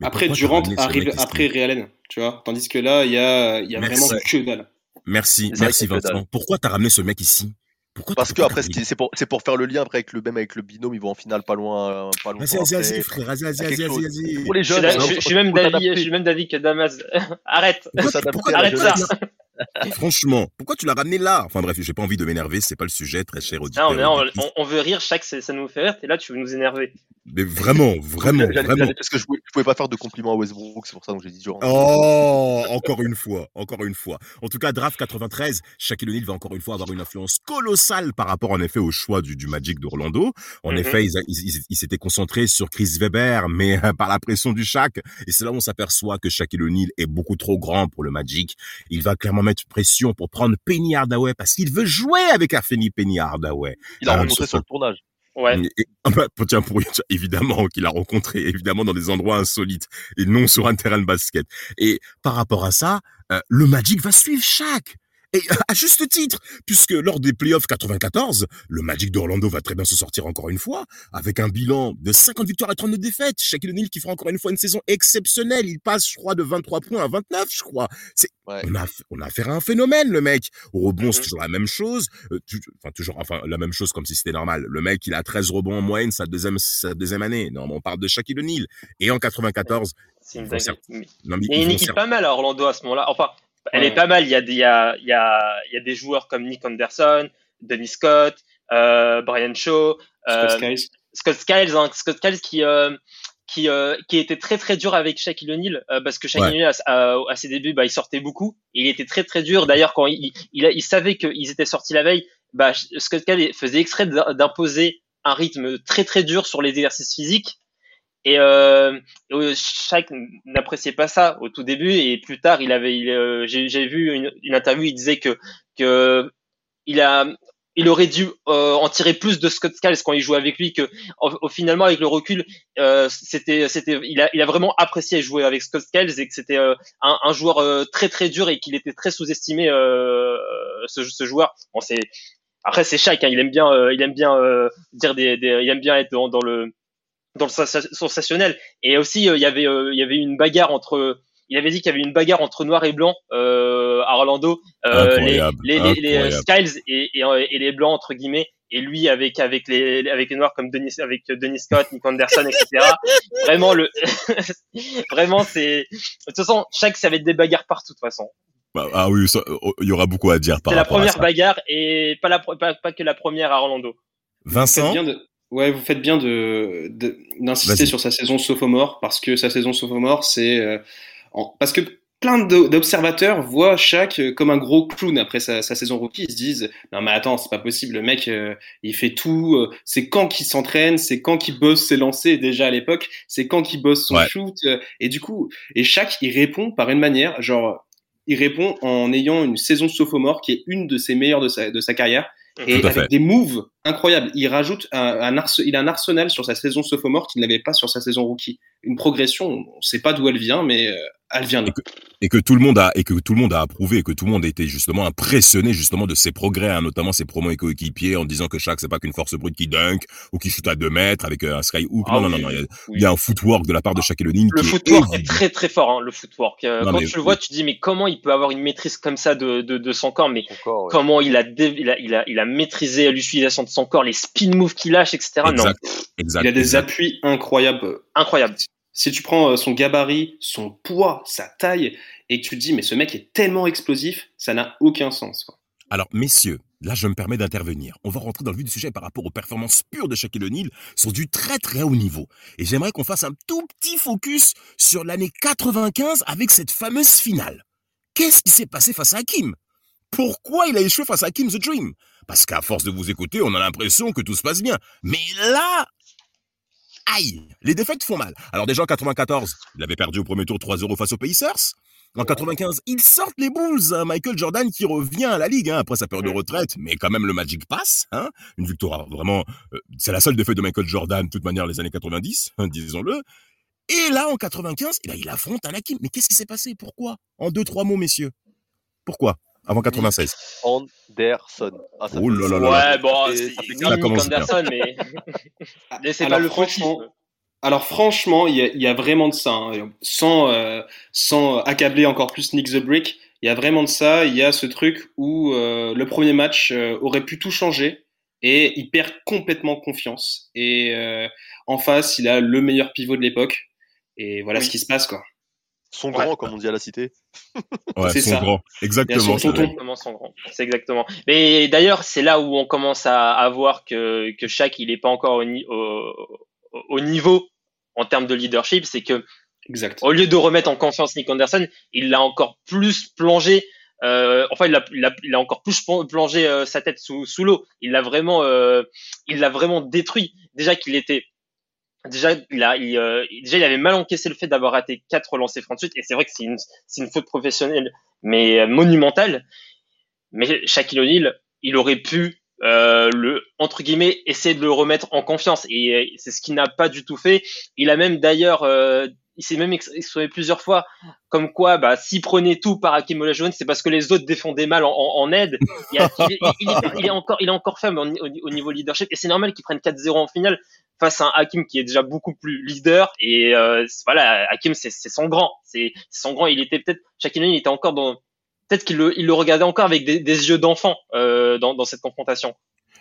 Mais
Après, Durant arrive après Ray Allen, tu vois. Tandis que là, il y a, il y a vraiment que dalle.
Merci, merci Vincent. Pourquoi t'as ramené ce mec ici? Pourquoi
Parce que après, c'est pour, faire le lien après avec le même avec le binôme, ils vont en finale pas loin, pas loin.
Vas-y, vas-y, vas-y, frère, vas-y, vas-y, vas-y.
Pour les jeunes,
je, suis- même d'avis,
s'adapter.
je suis même d'avis que Damas. Arrête,
Pourquoi,
arrête ça.
Franchement, pourquoi tu l'as ramené là? Enfin bref, j'ai pas envie de m'énerver, c'est pas le sujet, très cher auditeur.
Non, mais non,
auditrice.
on, on veut rire, chaque ça nous fait rire. T'es là, tu veux nous énerver.
Mais vraiment, vraiment, vraiment.
Parce que je pouvais, je pouvais pas faire de compliments à Westbrook, c'est pour ça que j'ai dit.
Oh, encore une fois, encore une fois. En tout cas, draft 93, Shaquille O'Neal va encore une fois avoir une influence colossale par rapport en effet au choix du, du Magic d'Orlando. En
Mhm.
effet, ils, ils- ils s'étaient concentrés sur Chris Webber, mais euh, par la pression du Shaq. Et c'est là où on s'aperçoit que Shaquille O'Neal est beaucoup trop grand pour le Magic. Il va clairement mettre pression pour prendre Penny Hardaway parce qu'il veut jouer avec Anthony Penny Hardaway.
Il a
Ah,
rencontré sur le tournage.
Ouais.
et- ah bah, tiens, pour, évidemment qu'il a rencontré, évidemment, dans des endroits insolites et non sur un terrain de basket. Et par rapport à ça, euh, le Magic va suivre Shaq. Et euh, à juste titre, puisque lors des playoffs 94, le Magic d'Orlando va très bien se sortir encore une fois, avec un bilan de 50 victoires et 39 défaites. Shaquille O'Neal qui fera encore une fois une saison exceptionnelle. Il passe, je crois, de 23 points à 29, je crois. C'est,
Ouais.
on a, on a affaire à un phénomène, le mec. Au rebond, c'est
Mhm.
toujours la même chose. Euh, tu- enfin, toujours, enfin, la même chose comme si c'était normal. Le mec, il a 13 rebonds en moyenne sa deuxième, sa deuxième année. Non, mais on parle de Shaquille O'Neal. Et en 94,
C'est une
non, mais
Il
ils certes-
pas mal à Orlando à ce moment-là. Enfin, elle
Ouais.
est pas mal. Il y a des, il y a, il y a, il y a des joueurs comme Nick Anderson, Dennis Scott, euh, Brian Shaw, euh,
Scott Skiles.
Scott Skiles, hein, Scott Skiles qui euh, qui euh, qui était très très dur avec Shaquille O'Neal euh, parce que Shaquille
Ouais.
O'Neal à, à- à ses débuts bah il sortait beaucoup et il était très très dur d'ailleurs quand il il, il savait qu'ils étaient sortis la veille bah Scott Skiles faisait d'im- d'imposer un rythme très très dur sur les exercices physiques et euh, Shaq n'appréciait pas ça au tout début et plus tard il avait il, euh, j'ai vu une, une interview il disait que que il a il aurait dû euh, en tirer plus de Scott Skiles quand il jouait avec lui que au, finalement avec le recul euh, c'était c'était il a il a vraiment apprécié jouer avec Scott Skiles et que c'était euh, un, un joueur euh, très très dur et qu'il était très sous-estimé euh, ce, ce joueur. Bon c'est après c'est Shaq hein, il aime bien il aime bien dire des, des il aime bien être dans le dans le sens- sensationnel et aussi euh, il y avait euh, il y avait une bagarre entre il avait dit qu'il y avait une bagarre entre noir et blanc euh, à Orlando euh, les, les, les, les. Skiles et, et, euh, et les blancs entre guillemets et lui avec avec les avec les noirs comme Denis avec Denis Scott, Nick Anderson, etc. vraiment le vraiment c'est de toute façon chaque ça va être des bagarres partout de toute façon.
Bah, ah oui, euh, il y aura beaucoup à dire par
C'est la
rapport à
première
ça.
bagarre et pas la pas, pas que la première à Orlando.
Vincent,
ouais, vous faites bien de, de- d'insister sur sa saison sophomore parce que sa saison sophomore, c'est euh, parce que plein d'observateurs voient Shaq euh, comme un gros clown après sa, sa saison rookie. Ils se disent non mais attends, c'est pas possible, le mec, euh, il fait tout. euh, c'est quand qu'il s'entraîne, c'est quand qu'il bosse ses lancers déjà à l'époque, c'est quand qu'il bosse son
Ouais.
shoot. euh, et du coup, et Shaq, il répond par une manière, genre, il répond en ayant une saison sophomore qui est une de ses meilleures de sa, de sa carrière et
Tout à
avec
fait.
des moves incroyables. Il rajoute un, un arse- il a un arsenal sur sa saison sophomore qu'il n'avait pas sur sa saison rookie. Une progression, on ne sait pas d'où elle vient, mais euh, elle vient de
et que, et que tout le monde a et que tout le monde a approuvé et que tout le monde a été justement impressionné justement de ses progrès, hein, notamment ses promos et coéquipiers en disant que Shaq c'est pas qu'une force brute qui dunk ou qui shoot à 2 mètres avec euh, un skyhook.
Ah
non, non,
oui,
non, non, il y a,
oui.
il y a un footwork de la part de Shaquille O'Neal
Le
qui
footwork
est
est très très fort, hein, le footwork. Euh,
Non,
quand
mais-
tu le vois, tu te dis mais comment il peut avoir une maîtrise comme ça de, de, de son corps, mais
ouais.
comment il a, dé- il a, il a, il a maîtrisé l'utilisation de son corps, les spin moves qu'il lâche, etc. Non,
exact.
Il a des
exact.
appuis incroyables.
incroyable.
Si tu prends euh, son gabarit, son poids, sa taille, et que tu te dis, mais ce mec est tellement explosif, ça n'a aucun sens. quoi.
Alors, messieurs, là, je me permets d'intervenir. On va rentrer dans le vif du sujet par rapport aux performances pures de Shaquille O'Neal sur du très très haut niveau. Et j'aimerais qu'on fasse un tout petit focus sur l'année 95 avec cette fameuse finale. Qu'est-ce qui s'est passé face à Hakim? Pourquoi il a échoué face à Hakim The Dream? Parce qu'à force de vous écouter, on a l'impression que tout se passe bien. Mais là, aïe, les défaites font mal. Alors déjà en 94, il avait perdu au premier tour 3-0 face aux Pacers. En 95, ils sortent les Bulls. hein, Michael Jordan qui revient à la ligue hein, après sa période de retraite, mais quand même le Magic passe. Hein, une victoire vraiment, euh, c'est la seule défaite de Michael Jordan de toute manière les années 90, hein, disons-le. Et là en 95, eh ben, il affronte un Hakim. Mais qu'est-ce qui s'est passé? Pourquoi? En deux trois mots, messieurs. Pourquoi? Avant 96.
Anderson. Ah, ça
Oh là là là.
Ouais, bon, c'est Nick. Anderson, mais laissez pas
Alors,
le
franchement. Alors franchement, il y a, il y a vraiment de ça. hein. Sans, euh, sans accabler encore plus Nick the Brick, il y a vraiment de ça. Il y a ce truc où euh, le premier match euh, aurait pu tout changer et il perd complètement confiance. Et euh, en face, il a le meilleur pivot de l'époque. Et voilà
Oui.
ce qui se passe, quoi.
Son
Ouais.
grand, comme on dit à la cité.
Ouais,
C'est
son
ça.
grand. Exactement.
son
c'est.
Exactement son grand. C'est exactement. Mais d'ailleurs, c'est là où on commence à, à voir que, que Shaq, il est pas encore au, ni- au, au niveau en termes de leadership, c'est que
Exact.
au lieu de remettre en confiance Nick Anderson, il l'a encore plus plongé. Euh, enfin, il a, il, a, il a encore plus plongé euh, sa tête sous, sous l'eau. Il l'a vraiment, euh, il l'a vraiment détruit. Déjà qu'il était, déjà il euh, déjà il avait mal encaissé le fait d'avoir raté quatre lancers francs de suite. Et c'est vrai que c'est une, faute professionnelle, mais monumentale. Mais Shaquille O'Neal, il aurait pu euh, le entre guillemets essayer de le remettre en confiance et euh, c'est ce qu'il n'a pas du tout fait. Il a même d'ailleurs euh, il s'est même exprimé plusieurs fois comme quoi bah s'il prenait tout par Hakim Olajuwon c'est parce que les autres défendaient mal en, aide il, a, il est encore faible au, au, niveau leadership et c'est normal qu'il prenne 4-0 en finale face à un Hakim qui est déjà beaucoup plus leader et euh, voilà Hakim c'est son grand c'est son grand il était peut-être Shaquille O'Neal il était encore dans peut-être qu'il le, il le regardait encore avec des, des yeux d'enfant euh, dans, dans cette confrontation.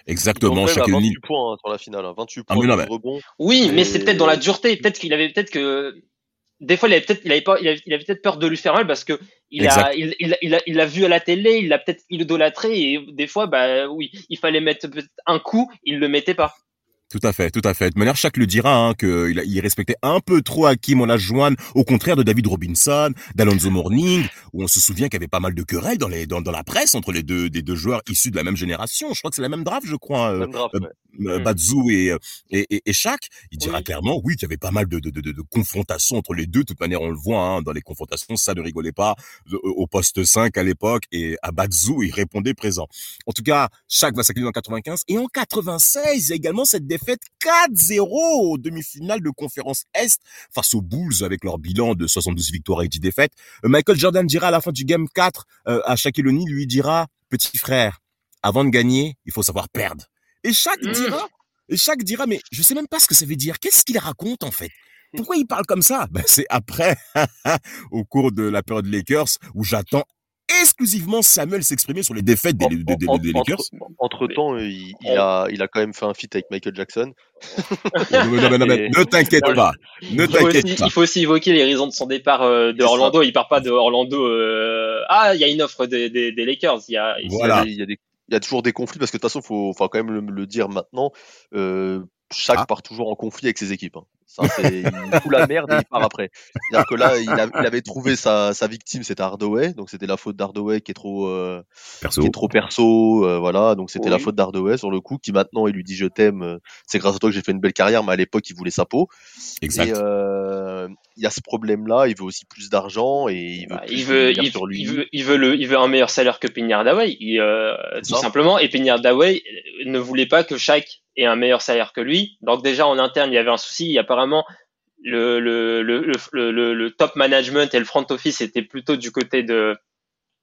Exactement,
chaque 28 points hein, sur la finale, hein, 28 points
ah,
de rebond.
Oui, mais, mais c'est peut-être dans la dureté. Peut-être qu'il avait peut-être que des fois il avait peut-être il avait pas il avait, il avait peut-être peur de lui faire mal parce que il a il, il, il, a il a vu à la télé, il l'a peut-être idolâtré et des fois bah oui, il fallait mettre un coup, il le mettait pas.
Tout à fait, tout à fait. De manière, chaque le dira hein, qu'il il respectait un peu trop Hakim Olajuwon, au contraire de David Robinson, d'Alonzo Mourning, où on se souvient qu'il y avait pas mal de querelles dans, les, dans, dans la presse entre les deux, des deux joueurs issus de la même génération. Je crois que c'est la même draft, je crois.
Même draft,
euh,
ouais.
euh, Bazou et, et, et, et Shaq. Il dira oui. clairement, oui, qu'il y avait pas mal de, de, de, de, confrontations entre les deux. De toute manière, on le voit hein, dans les confrontations, ça ne rigolait pas au poste 5 à l'époque. Et à Bazou, il répondait présent. En tout cas, Shaq va s'accueillir en 95. Et en 96, il y a également cette défaite 4-0 demi-finale de conférence Est face aux Bulls avec leur bilan de 72 victoires et 10 défaites. Michael Jordan dira à la fin du game 4 euh, à Shaquille O'Neal lui dira petit frère, avant de gagner, il faut savoir perdre. Et Shaq mmh. dira et Shaq dira mais je sais même pas ce que ça veut dire. Qu'est-ce qu'il raconte en fait? Pourquoi il parle comme ça? Ben, C'est après, au cours de la période Lakers, où j'attends exclusivement Samuel s'exprimer sur les défaites des, des, des, des Lakers.
Entre, temps, il, il, a, il a quand même fait un feat avec Michael Jackson.
non, non, non, non, ne t'inquiète pas. Ne t'inquiète pas.
Il faut aussi évoquer les raisons de son départ euh, de Orlando. Il part pas de Orlando. Euh... Ah, il y a une offre des, des, Lakers. Il y a,
voilà.
il y a, des, il y a toujours des conflits parce que de toute façon, faut, faut quand même le, le dire maintenant. Euh, chaque ah. part toujours en conflit avec ses équipes. Hein. Ça, il fout la merde et il part après. C'est-à-dire que là, il, a, il, avait trouvé sa, sa victime, c'était Hardaway, donc c'était la faute d'Hardaway qui est trop euh,
perso,
qui est trop perso, euh, voilà. Donc c'était oui. la faute d'Hardaway sur le coup, qui maintenant il lui dit je t'aime, c'est grâce à toi que j'ai fait une belle carrière, mais à l'époque il voulait sa peau.
Exact.
Et euh, il y a ce problème-là, il veut aussi plus d'argent et il veut,
bah, il veut, il, sur lui. il veut, il veut le, il veut un meilleur salaire que Penny Hardaway, il, euh, tout simplement. Et Penny Hardaway ne voulait pas que Shaq ait un meilleur salaire que lui. Donc déjà en interne, il y avait un souci. apparemment, le, le, le, le, le top management et le front office étaient plutôt du côté de,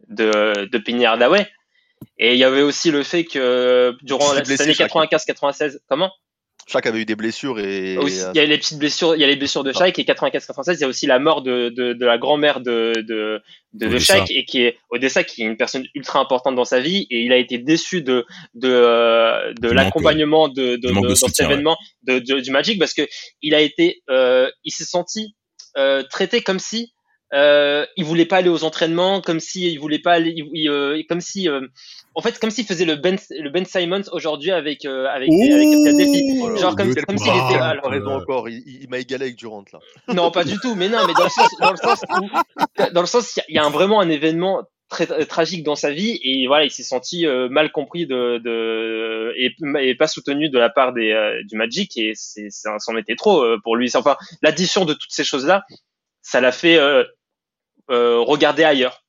de, de Penny Hardaway. Et il y avait aussi le fait que durant la, cette année 95-96, comment?
Shaq avait eu des blessures et
aussi, il y a les petites blessures, il y a les blessures de Shaq et 95-96, il y a aussi la mort de, de, de la grand-mère de, de, de, de Shaq et qui est Odessa, qui est une personne ultra importante dans sa vie et il a été déçu de de, euh, de l'accompagnement de, de, cet événement ouais. de, du Magic parce que il a été, euh, il s'est senti euh, traité comme si euh, il voulait pas aller aux entraînements, comme si il voulait pas aller, il, euh, comme si, euh, en fait, comme s'il faisait le Ben, le Ben Simons aujourd'hui avec euh, avec,
Ouh,
avec Philadelphie. Genre comme, comme s'il était.
Alors, raison encore, il, il m'a égalé avec Durant là.
Non, pas du tout, mais non, mais dans le sens, dans le sens où, dans le sens, il y a un, vraiment un événement très tragique dans sa vie et voilà il s'est senti euh, mal compris de, de et, et, pas soutenu de la part des euh, du Magic et c'est c'en était trop euh, pour lui enfin l'addition de toutes ces choses là ça l'a fait euh, regarder ailleurs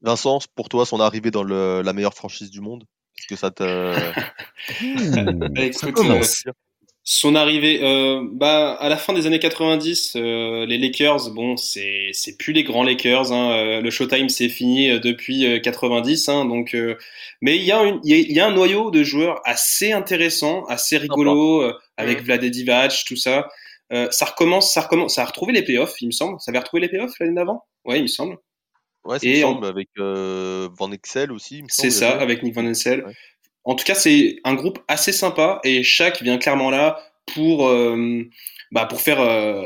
Vincent pour toi son arrivée dans le, la meilleure franchise du monde est-ce que ça te
Écoute, ça commence son arrivée, euh, bah, à la fin des années 90, euh, les Lakers, bon, c'est c'est plus les grands Lakers. Hein, euh, le Showtime c'est fini euh, depuis 90, hein, donc. mais il y a une, il y, a un noyau de joueurs assez intéressant, assez rigolo, avec mmh. Vlade Divac, tout ça. Ça recommence, ça recommence, ça a retrouvé les playoffs, il me semble. Ça avait retrouvé les playoffs l'année d'avant? Ouais, il me semble.
Ouais, c'est semble avec Van Excel aussi.
C'est ça, avec Nick Van Excel. Ouais. En tout cas, c'est un groupe assez sympa et chaque vient clairement là pour euh, bah pour faire euh,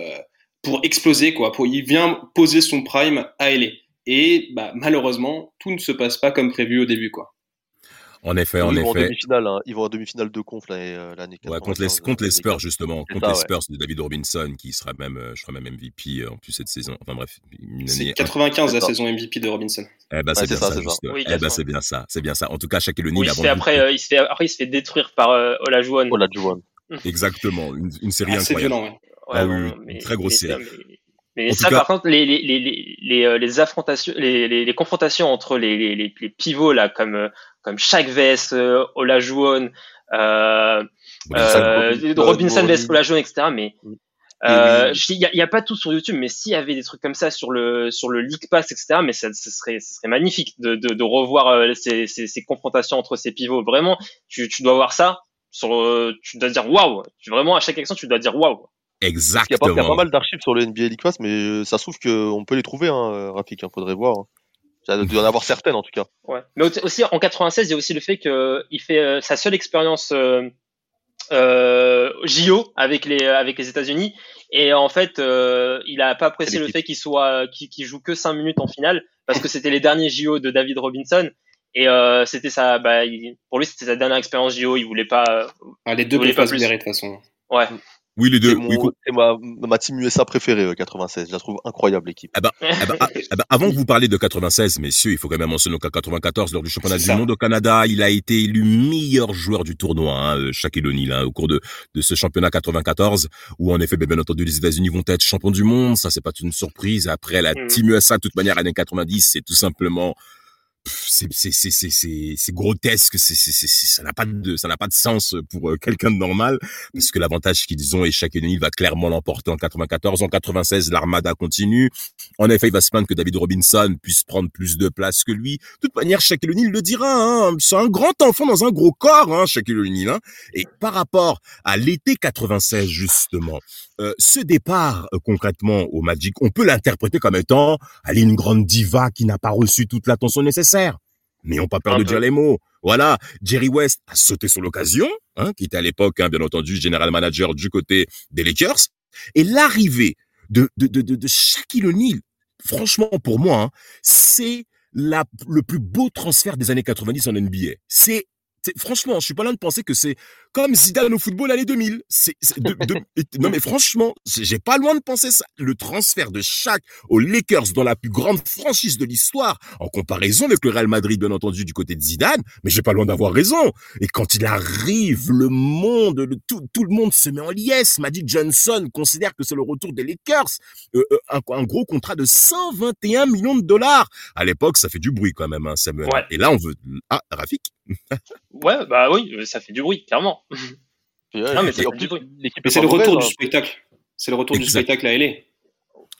pour exploser quoi. Pour, il vient poser son prime à LA. Et bah, malheureusement, tout ne se passe pas comme prévu au début quoi.
En effet, en
ils vont en
effet.
demi-finale, hein. ils vont en demi-finale de conf l'année euh, l'année
Ouais, contre les,
95,
contre les Spurs, justement.
C'est
Contre
ça,
les
ouais.
Spurs de David Robinson, qui sera même, euh, je crois même MVP euh, en plus cette saison. Enfin bref, une
C'est
année.
95 la saison MVP de Robinson.
Eh ben, c'est
c'est
bien
ça,
ça,
c'est ça.
juste.
Oui,
eh ben,
80.
c'est bien ça. C'est bien ça. En tout cas,
il
avant
fait
de-
après, euh, il se fait, après, il se fait détruire par euh, Olajuwon.
La Juwan.
Exactement. Une, une série incroyable.
violent, ouais.
Ah oui, oui, très grosse
mais,
série.
mais-
En
ça,
cas-
par contre, les, les, les, les, les, les affrontations, les, les, les confrontations entre les, les, les, les pivots là, comme comme Shaq vs euh, Olajuwon, euh,
Robinson.
euh,
Robinson,
vs. Olajuwon, etc. Mais euh,
Et oui.
je- il y, a- il pas tout sur YouTube, mais s'il y avait des trucs comme ça sur le sur le League Pass, etc. Mais ça, ce serait ce serait magnifique de de, de revoir euh, ces, ces, ces confrontations entre ces pivots. Vraiment, tu tu dois voir ça. Sur, euh, tu dois dire waouh. Vraiment à chaque action, tu dois dire waouh.
Il y, a pas, il y a
Exactement.
pas mal d'archives sur le NBA League Pass, mais ça se trouve qu'on peut les trouver, hein, Rafik, hein, faudrait voir. hein. Il doit y en avoir certaines en tout cas.
Ouais. Mais au- aussi en 96, il y a aussi le fait que il fait euh, sa seule expérience euh, euh, JO avec les avec les États-Unis et en fait euh, il a pas apprécié le fait qu'il soit qu'il qu'il joue que 5 minutes en finale parce que c'était les derniers JO de David Robinson et euh, c'était sa bah il- pour lui c'était sa dernière expérience JO, il voulait pas euh,
Ah, les deux peuvent
pas
se de toute façon.
ouais.
Oui, les deux.
C'est
Oui,
ma, ma team USA préférée, euh, 96. Je la trouve incroyable l'équipe.
Eh ben, eh ben, ah, eh ben, avant que vous parliez de 96, messieurs, il faut quand même mentionner qu'en 94, lors du championnat du
ça.
monde au Canada, il a été élu meilleur joueur du tournoi, hein, euh, Shaquille O'Neal, hein, au cours de, de ce championnat 94, où en effet, bien entendu, les États-Unis vont être champions du monde. Ça, c'est pas une surprise. Après, la
Mhm.
team USA, de toute manière, années 90, c'est tout simplement c'est c'est grotesque c'est ça n'a pas de ça n'a pas de sens pour euh, quelqu'un de normal parce que l'avantage qu'ils ont et Shaquille O'Neal va clairement l'emporter en 94 en 96 l'armada continue. En effet il va se plaindre que David Robinson puisse prendre plus de place que lui. De toute manière Shaquille O'Neal le dira hein, c'est un grand enfant dans un gros corps hein, Shaquille O'Neal hein. et par rapport à l'été 96 justement euh, ce départ euh, concrètement au Magic on peut l'interpréter comme étant est une grande diva qui n'a pas reçu toute l'attention nécessaire N'ayons pas peur de
peu.
dire les mots. Voilà, Jerry West a sauté sur l'occasion, hein, qui était à l'époque, hein, bien entendu, général manager du côté des Lakers. Et l'arrivée de, de, de, de, de Shaquille O'Neal, franchement, pour moi, hein, c'est la, le plus beau transfert des années 90 en NBA. C'est- franchement, je suis pas là de penser que c'est comme Zidane au football l'année 2000. C'est, c'est de- de- non mais franchement, j'ai pas loin de penser ça. Le transfert de Shaq aux Lakers dans la plus grande franchise de l'histoire, en comparaison avec le Real Madrid, bien entendu, du côté de Zidane, mais j'ai pas loin d'avoir raison. Et quand il arrive, le monde, le- tout, tout le monde se met en liesse. Magic Johnson considère que c'est le retour des Lakers. Euh, euh, un, un gros contrat de 121 millions de dollars. À l'époque, ça fait du bruit quand même, hein, Samuel.
Ouais.
Et là, on veut... Ah, Rafik
Ouais, bah oui, ça fait du bruit clairement.
Et ouais,
Non, mais
et
c'est
le retour du
hein.
spectacle. C'est le retour du spectacle à LA.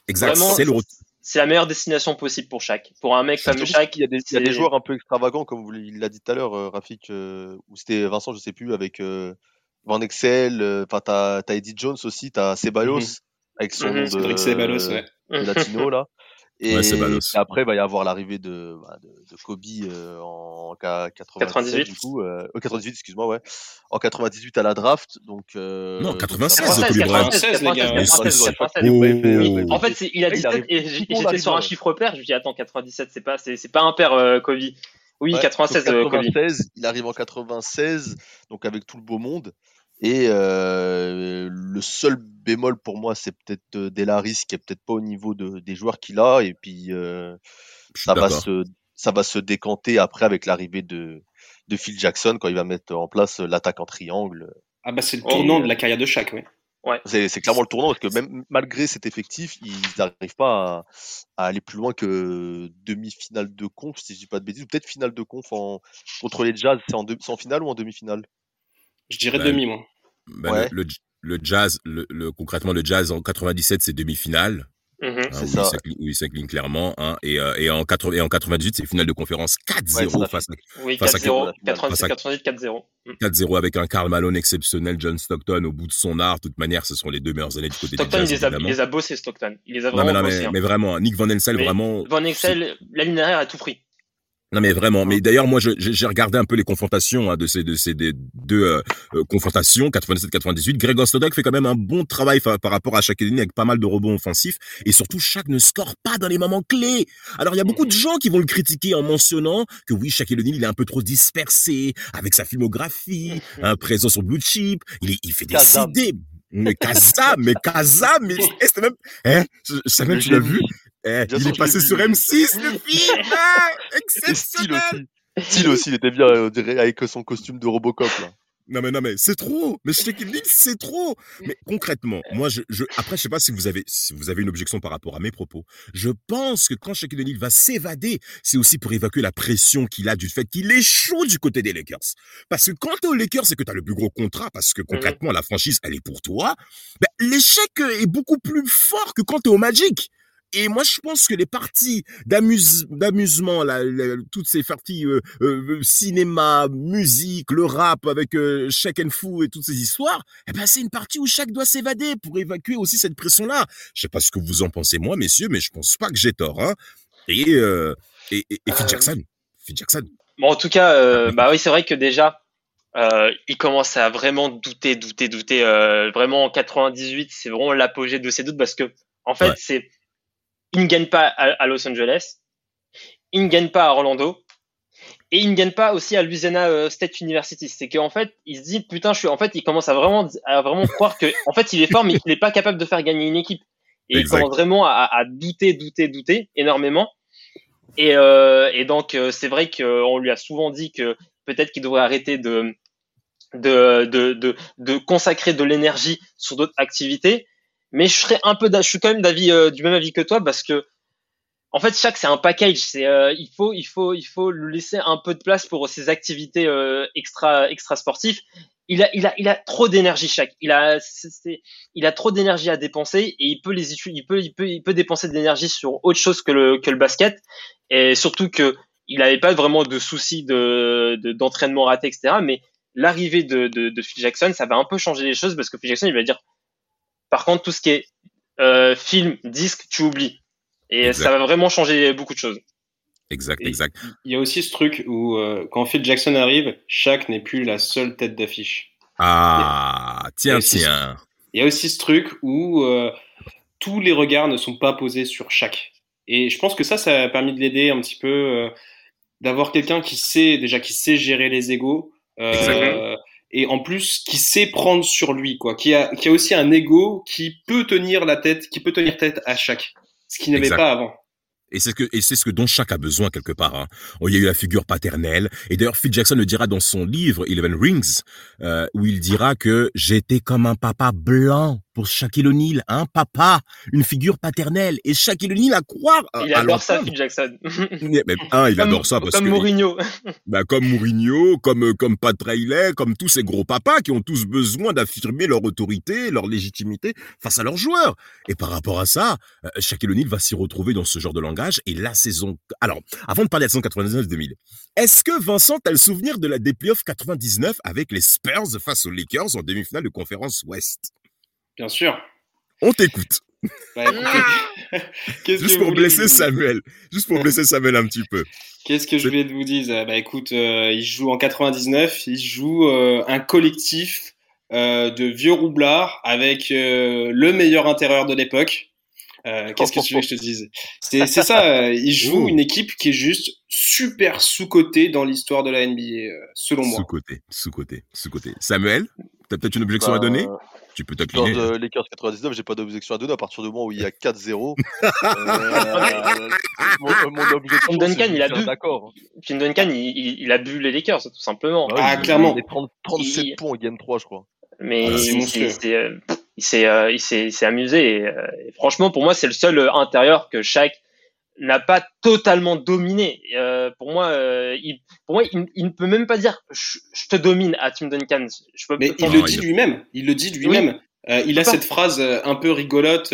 Exact, c'est le retour.
C'est la meilleure destination possible pour Shaq. Pour un mec comme Shaq,
qu'il y a des, il y a des
c'est-
joueurs un peu extravagants, comme vous il l'a dit tout à l'heure, euh, Rafik, euh, ou c'était Vincent, je sais plus, avec euh, Van Excel, euh, enfin t'as t'as Eddie Jones aussi, t'as Ceballos
Mhm.
avec son
Mhm.
nom de,
ouais.
de latino là. Et,
Ouais, Ceballos.
et après, il va y avoir l'arrivée de, bah, de, de Kobe euh, en K- 97,
98.
du coup, euh, 98, excuse-moi, ouais, en 98 à la draft, donc. Euh,
Non,
donc
96,
ça va.
Kobe Bryant.
96.
96. 96. En fait, il a
Ouais, il
17
arrive
et j'étais sur un chiffre pair. Je me dis attends 97, c'est pas c'est pas un pair euh, Kobe. Oui,
Ouais,
96
donc
euh, Kobe.
96, il arrive en 96, donc avec tout le beau monde. Et euh, le seul bémol pour moi, c'est peut-être euh, Delaris qui est peut-être pas au niveau de, des joueurs qu'il a. Et puis euh, ça va se ça va se décanter après avec l'arrivée de de Phil Jackson quand il va mettre en place l'attaque en triangle.
Ah bah c'est le tournant
oui.
de la carrière de Shaq, oui.
C'est c'est clairement le tournant parce que même malgré cet effectif, ils n'arrivent pas à, à aller plus loin que demi-finale de conf, si je dis pas de bêtises, ou peut-être finale de conf en, contre les Jazz. C'est en, en finale ou en demi-finale?
Je dirais
Bah,
demi, moi.
Ben,
Ouais.
le, le, le jazz, le, le- concrètement, le jazz en 97, c'est demi-finale. Hein,
C'est
où, il
ça.
il s'incline clairement. Hein, et, euh, et, en 80, et en 98, c'est finale de conférence 4-0
Ouais, c'est la
face à
Oui,
Face à
4-0,
qui-
97,
face à-
98, 4-0. Mm.
4-0 avec un Karl Malone exceptionnel, John Stockton au bout de son art. De toute manière, ce sont les deux meilleures années du côté
Stockton,
du
il
jazz,
les, a, il les a bossés, Stockton. Il les a
Non, mais,
vraiment
non,
bossés.
mais,
hein.
mais vraiment, Nick Van Ensel,
Mais
vraiment.
Van Excel, la ligne arrière a tout pris.
Non mais vraiment, mais d'ailleurs moi j'ai regardé un peu les confrontations hein, de ces de ces des deux euh, euh, confrontations 97-98. Gregor Stoddard fait quand même un bon travail par rapport à chaque ligne avec pas mal de rebonds offensifs et surtout chaque ne score pas dans les moments clés. Alors il y a beaucoup de gens qui vont le critiquer en mentionnant que oui Shaquille O'Neal il est un peu trop dispersé avec sa filmographie, un présent sur Blue Chip, il, est- il fait des. CD. Mais Kazam, mais Kazam, mais eh, c'était même, eh, je, je
Mais
que tu l'as vu. Eh, il est
je
passé sur
mais-
M6, le film, ah, exceptionnel.
aussi. Style aussi, il était bien, on dirait, avec son costume de Robocop, là.
Non mais non mais c'est trop. Mais Shaquille O'Neal c'est trop. Mais concrètement, moi je, je après je sais pas si vous avez si vous avez une objection par rapport à mes propos. Je pense que quand Shaquille O'Neal va s'évader, c'est aussi pour évacuer la pression qu'il a du fait qu'il échoue du côté des Lakers. Parce que quand t'es aux Lakers, c'est que t'as le plus gros contrat parce que concrètement la franchise elle est pour toi. Ben, l'échec est beaucoup plus fort que quand t'es au Magic. Et moi, je pense que les parties d'amuse- d'amusement, là, toutes ces parties euh, euh, cinéma, musique, le rap avec euh, Shaq and Fu et toutes ces histoires, eh ben c'est une partie où Shaq doit s'évader pour évacuer aussi cette pression-là. Je sais pas ce que vous en pensez moi, messieurs, mais je pense pas que j'ai tort. Hein. Et, euh, et, et, et Phil Jackson, Phil Jackson.
Bon, en tout cas, bah oui, c'est vrai que déjà, euh, il commence à vraiment douter, douter, douter. euh, vraiment en 98, c'est vraiment l'apogée de ses doutes parce que, en fait,
Ouais.
c'est, il ne gagne pas à, à Los Angeles, il ne gagne pas à Orlando, et il ne gagne pas aussi à Louisiana euh, State University. C'est qu'en fait, il se dit, putain, je suis, en fait, il commence à vraiment, à vraiment croire que, en fait, il est fort, mais qu'il n'est pas capable de faire gagner une équipe. Et
Exact.
il commence vraiment à, à douter, douter, douter énormément. Et, euh, et donc, euh, c'est vrai qu'on lui a souvent dit que peut-être qu'il devrait arrêter de, de, de, de, de consacrer de l'énergie sur d'autres activités. Mais je serais un peu, je suis quand même d'avis, euh, du même avis que toi parce que, en fait, chaque c'est un package. C'est, euh, il faut, il faut, il faut lui laisser un peu de place pour ses activités euh, extra, extra sportives. Il a, il a, il a trop d'énergie chaque. Il a, il a trop d'énergie à dépenser et il peut les il peut, il peut, il peut dépenser de l'énergie sur autre chose que le, que le basket. Et surtout que il n'avait pas vraiment de soucis de- d'entraînement raté, etc. Mais l'arrivée de, de, de Phil Jackson, ça va un peu changer les choses parce que Phil Jackson, il va dire, par contre, tout ce qui est euh, film, disque, tu oublies. Et
Exact.
ça va vraiment changer beaucoup de choses.
Exact,
Et-
exact.
Il y a aussi ce truc où euh, quand Phil Jackson arrive, Shaq n'est plus la seule tête d'affiche.
Ah, tiens, tiens.
Il y a aussi ce truc où euh, tous les regards ne sont pas posés sur Shaq. Et je pense que ça, ça a permis de l'aider un petit peu, euh, d'avoir quelqu'un qui sait déjà qui sait gérer les égos, euh,
Exactement.
Et en plus qui sait prendre sur lui, quoi, qui a qui a aussi un ego qui peut tenir la tête, qui peut tenir tête à Shaq, ce qu'il n'avait pas avant.
Et c'est ce que et c'est ce que dont chaque a besoin quelque part. Hein. Oh, Il y a eu la figure paternelle. Et d'ailleurs, Phil Jackson le dira dans son livre Eleven Rings, euh, où il dira que j'étais comme un papa blanc pour Shaquille O'Neal, un papa, une figure paternelle. Et Shaquille O'Neal à croire. à-
Il
à
adore ça. Phil Jackson.
Mais, mais, un, il
Comme-
adore ça parce
comme
que
Mourinho.
bah, comme Mourinho, comme euh, comme Pat Riley, comme tous ces gros papas qui ont tous besoin d'affirmer leur autorité, leur légitimité face à leurs joueurs. Et par rapport à ça, euh, Shaquille O'Neal va s'y retrouver dans ce genre de langage. Et la saison, alors, avant de parler de la saison 99-2000, est-ce que Vincent a le souvenir de la des playoffs 99 avec les Spurs face aux Lakers en demi-finale de conférence Ouest?
Bien sûr.
On t'écoute.
Bah,
Juste pour blesser
vous
Samuel. Juste pour blesser Samuel un petit peu.
Qu'est-ce que je voulais vous dire? Bah écoute, euh, il joue en 99, il joue euh, un collectif euh, de vieux roublards avec euh, le meilleur intérieur de l'époque. Euh, Qu'est-ce que tu veux que je te dise? C'est ça, euh, il joue une équipe qui est juste super sous-cotée dans l'histoire de la NBA, euh, selon moi.
Sous-côté, sous-côté, sous-côté. Samuel, t'as peut-être une objection à
Bah,
donner? Tu peux
Dans
t'incliner.
euh, Lakers 99, j'ai pas d'objection à donner à partir du moment où il y a 4-0. euh, mon, mon objection,
Tim Duncan, il a bu.
D'accord.
Tim Duncan, il, il, il a bu les Lakers, tout simplement.
Bah oui,
Ah, clairement.
Il est 30 37
Il-
points au game 3, je crois.
Mais
Ah, c'est
il, s'est- euh, il s'est amusé. Et, euh, et franchement, pour moi, c'est le seul euh, intérieur que Shaq n'a pas totalement dominé. Euh, pour moi, euh, il, pour moi, il, il ne peut même pas dire je, je te domine à Tim Duncan. Je peux,
Mais il le dit lui-même. Il le dit lui-même. Euh, il a cette phrase un peu rigolote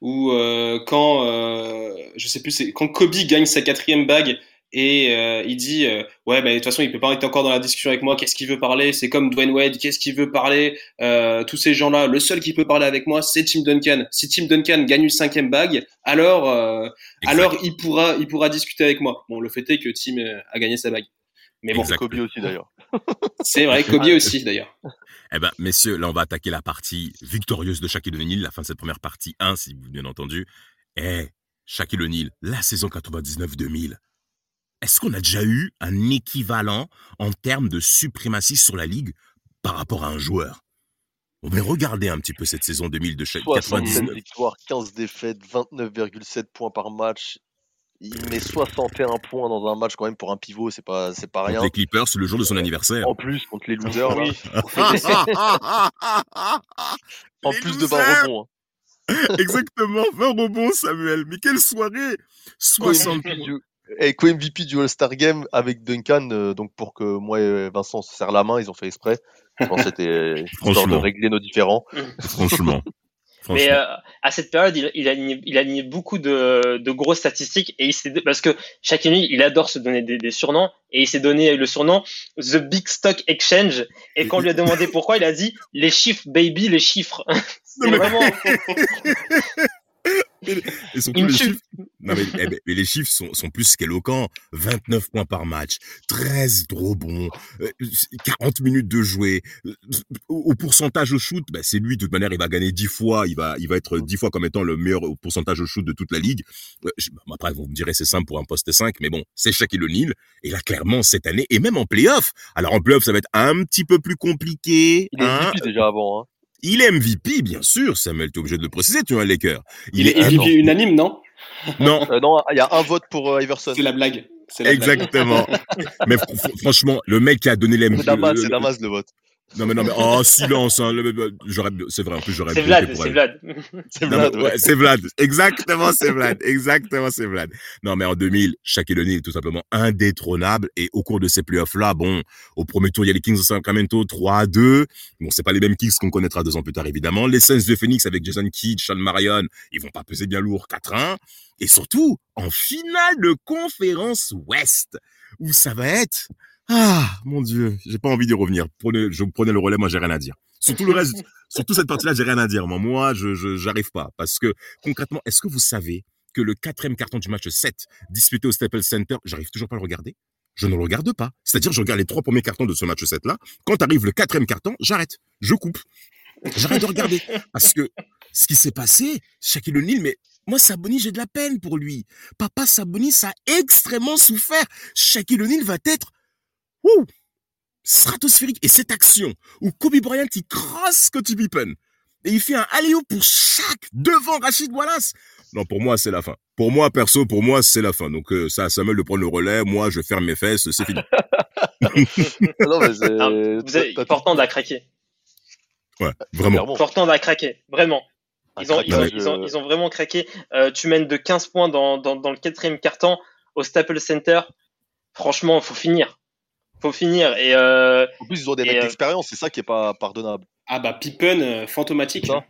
où euh, quand euh, je sais plus, c'est quand Kobe gagne sa quatrième bague et euh, il dit euh, ouais bah de toute façon il peut pas être encore dans la discussion avec moi. Qu'est-ce qu'il veut parler? C'est comme Dwayne Wade. Qu'est-ce qu'il veut parler euh, tous ces gens là le seul qui peut parler avec moi c'est Tim Duncan. Si Tim Duncan gagne une cinquième bague alors alors il pourra il pourra discuter avec moi. Bon le fait est que Tim a gagné sa bague. Mais bon.
Exact. Kobe aussi d'ailleurs.
c'est vrai Kobe aussi d'ailleurs.
Eh ben, messieurs, là, on va attaquer la partie victorieuse de Shaquille O'Neal, la fin de cette première partie 1, si vous bien entendu. Eh, Shaquille O'Neal, la saison 99-2000. Est-ce qu'on a déjà eu un équivalent en termes de suprématie sur la ligue par rapport à un joueur? On va regarder un petit peu cette saison 2000 de
67
99.
victoires, 15 défaites, 29,7 points par match. Il met 61 points dans un match quand même pour un pivot, c'est pas, c'est pas
Contre
rien.
les Clippers, le jour de son anniversaire.
En plus, contre les losers.
Oui.
en
Les
plus de 20
losers.
rebonds. hein.
Exactement, 20 rebonds, Samuel. Mais quelle soirée 60
Co-MVP du, et co-MVP du All-Star Game avec Duncan, euh, donc pour que moi et Vincent se serrent la main, ils ont fait exprès. Je pense que c'était histoire de régler nos différends.
Franchement.
Mais euh, à cette période, il, il, a aligné, il a aligné beaucoup de, de grosses statistiques et il s'est parce que chaque nuit, il adore se donner des, des surnoms et il s'est donné le surnom The Big Stock Exchange. Et quand on lui a demandé pourquoi, il a dit les chiffres, baby, les chiffres. C'est vraiment.
Et surtout, les chiffres, non, mais, eh ben, mais les chiffres sont, sont plus qu'éloquents. 29 points par match, 13 rebonds, euh, 40 minutes de jouer. Au, au pourcentage au shoot, bah, c'est lui, de toute manière, il va gagner 10 fois, il va, il va être 10 fois comme étant le meilleur au pourcentage au shoot de toute la ligue. Euh, je- après, vous me direz, c'est simple pour un poste 5, mais bon, c'est Shaquille O'Neal. Et là, clairement, cette année, et même en playoff. Alors, en playoff, ça va être un petit peu plus compliqué.
Il est
hein.
Déjà avant. Hein.
Il est MVP, bien sûr, Samuel, tu es obligé de le préciser, tu es un Laker.
il, est
un
MVP
an-
unanime non
Non,
Euh, non, il y a un vote pour euh, Iverson.
c'est la blague.
Exactement. mais fr- fr- franchement, le mec qui a donné les.
C'est Damas
le
vote.
Non mais non mais oh silence. Hein, c'est vrai. En plus j'aurais.
C'est Vlad, c'est. Vlad.
C'est Vlad, ouais.
Vlad. Exactement, c'est Vlad. Exactement, c'est Vlad. Non, mais en 2000, Shaquille O'Neal est tout simplement indétrônable. Et au cours de ces playoffs-là, bon, au premier tour, il y a les Kings de Sacramento 3 à 2. Bon, c'est pas les mêmes Kings qu'on connaîtra deux ans plus tard, évidemment. Les Suns de Phoenix avec Jason Kidd, Sean Marion, ils vont pas peser bien lourd 4-1. Et surtout, en finale de conférence Ouest, où ça va être, ah, mon Dieu, j'ai pas envie d'y revenir. Prenez, je prenais le relais, moi, j'ai rien à dire. Surtout le reste, surtout cette partie-là, j'ai rien à dire. Moi, moi, je, j'arrive pas. Parce que, concrètement, est-ce que vous savez que le quatrième carton du match 7, disputé au Staples Center, j'arrive toujours pas à le regarder? Je ne le regarde pas. C'est-à-dire, je regarde les trois premiers cartons de ce match 7-là. Quand arrive le quatrième carton, j'arrête. Je coupe. J'arrête de regarder. Parce que, ce qui s'est passé, Shaquille O'Neal, mais moi, Saboni, j'ai de la peine pour lui. Papa Saboni, ça a extrêmement souffert. Shaquille O'Neal va être, ouh, stratosphérique. Et cette action où Kobe Bryant, il crosse Scottie Pippen et il fait un alley pour chaque devant Rachid Wallace. Non, pour moi, c'est la fin. Pour moi, perso, pour moi, c'est la fin. Donc, euh, ça, à Samuel de prendre le relais. Moi, je ferme mes fesses. C'est fini.
non, mais c'est.
Ah, vous avez,
t'as- t'as-
Portland a craqué.
Ouais, vraiment.
Portland a craqué, vraiment. Ils ont,
Un
ils, ont,
craquage,
ils, ont,
euh,
ils ont vraiment craqué. Euh, tu mènes de 15 points dans, dans, dans le quatrième carton au Staples Center. Franchement, faut finir. Faut finir. Et euh,
En plus, ils ont des mecs
euh,
d'expérience, c'est ça qui est pas pardonnable.
ah bah Pippen euh, fantomatique
Ça.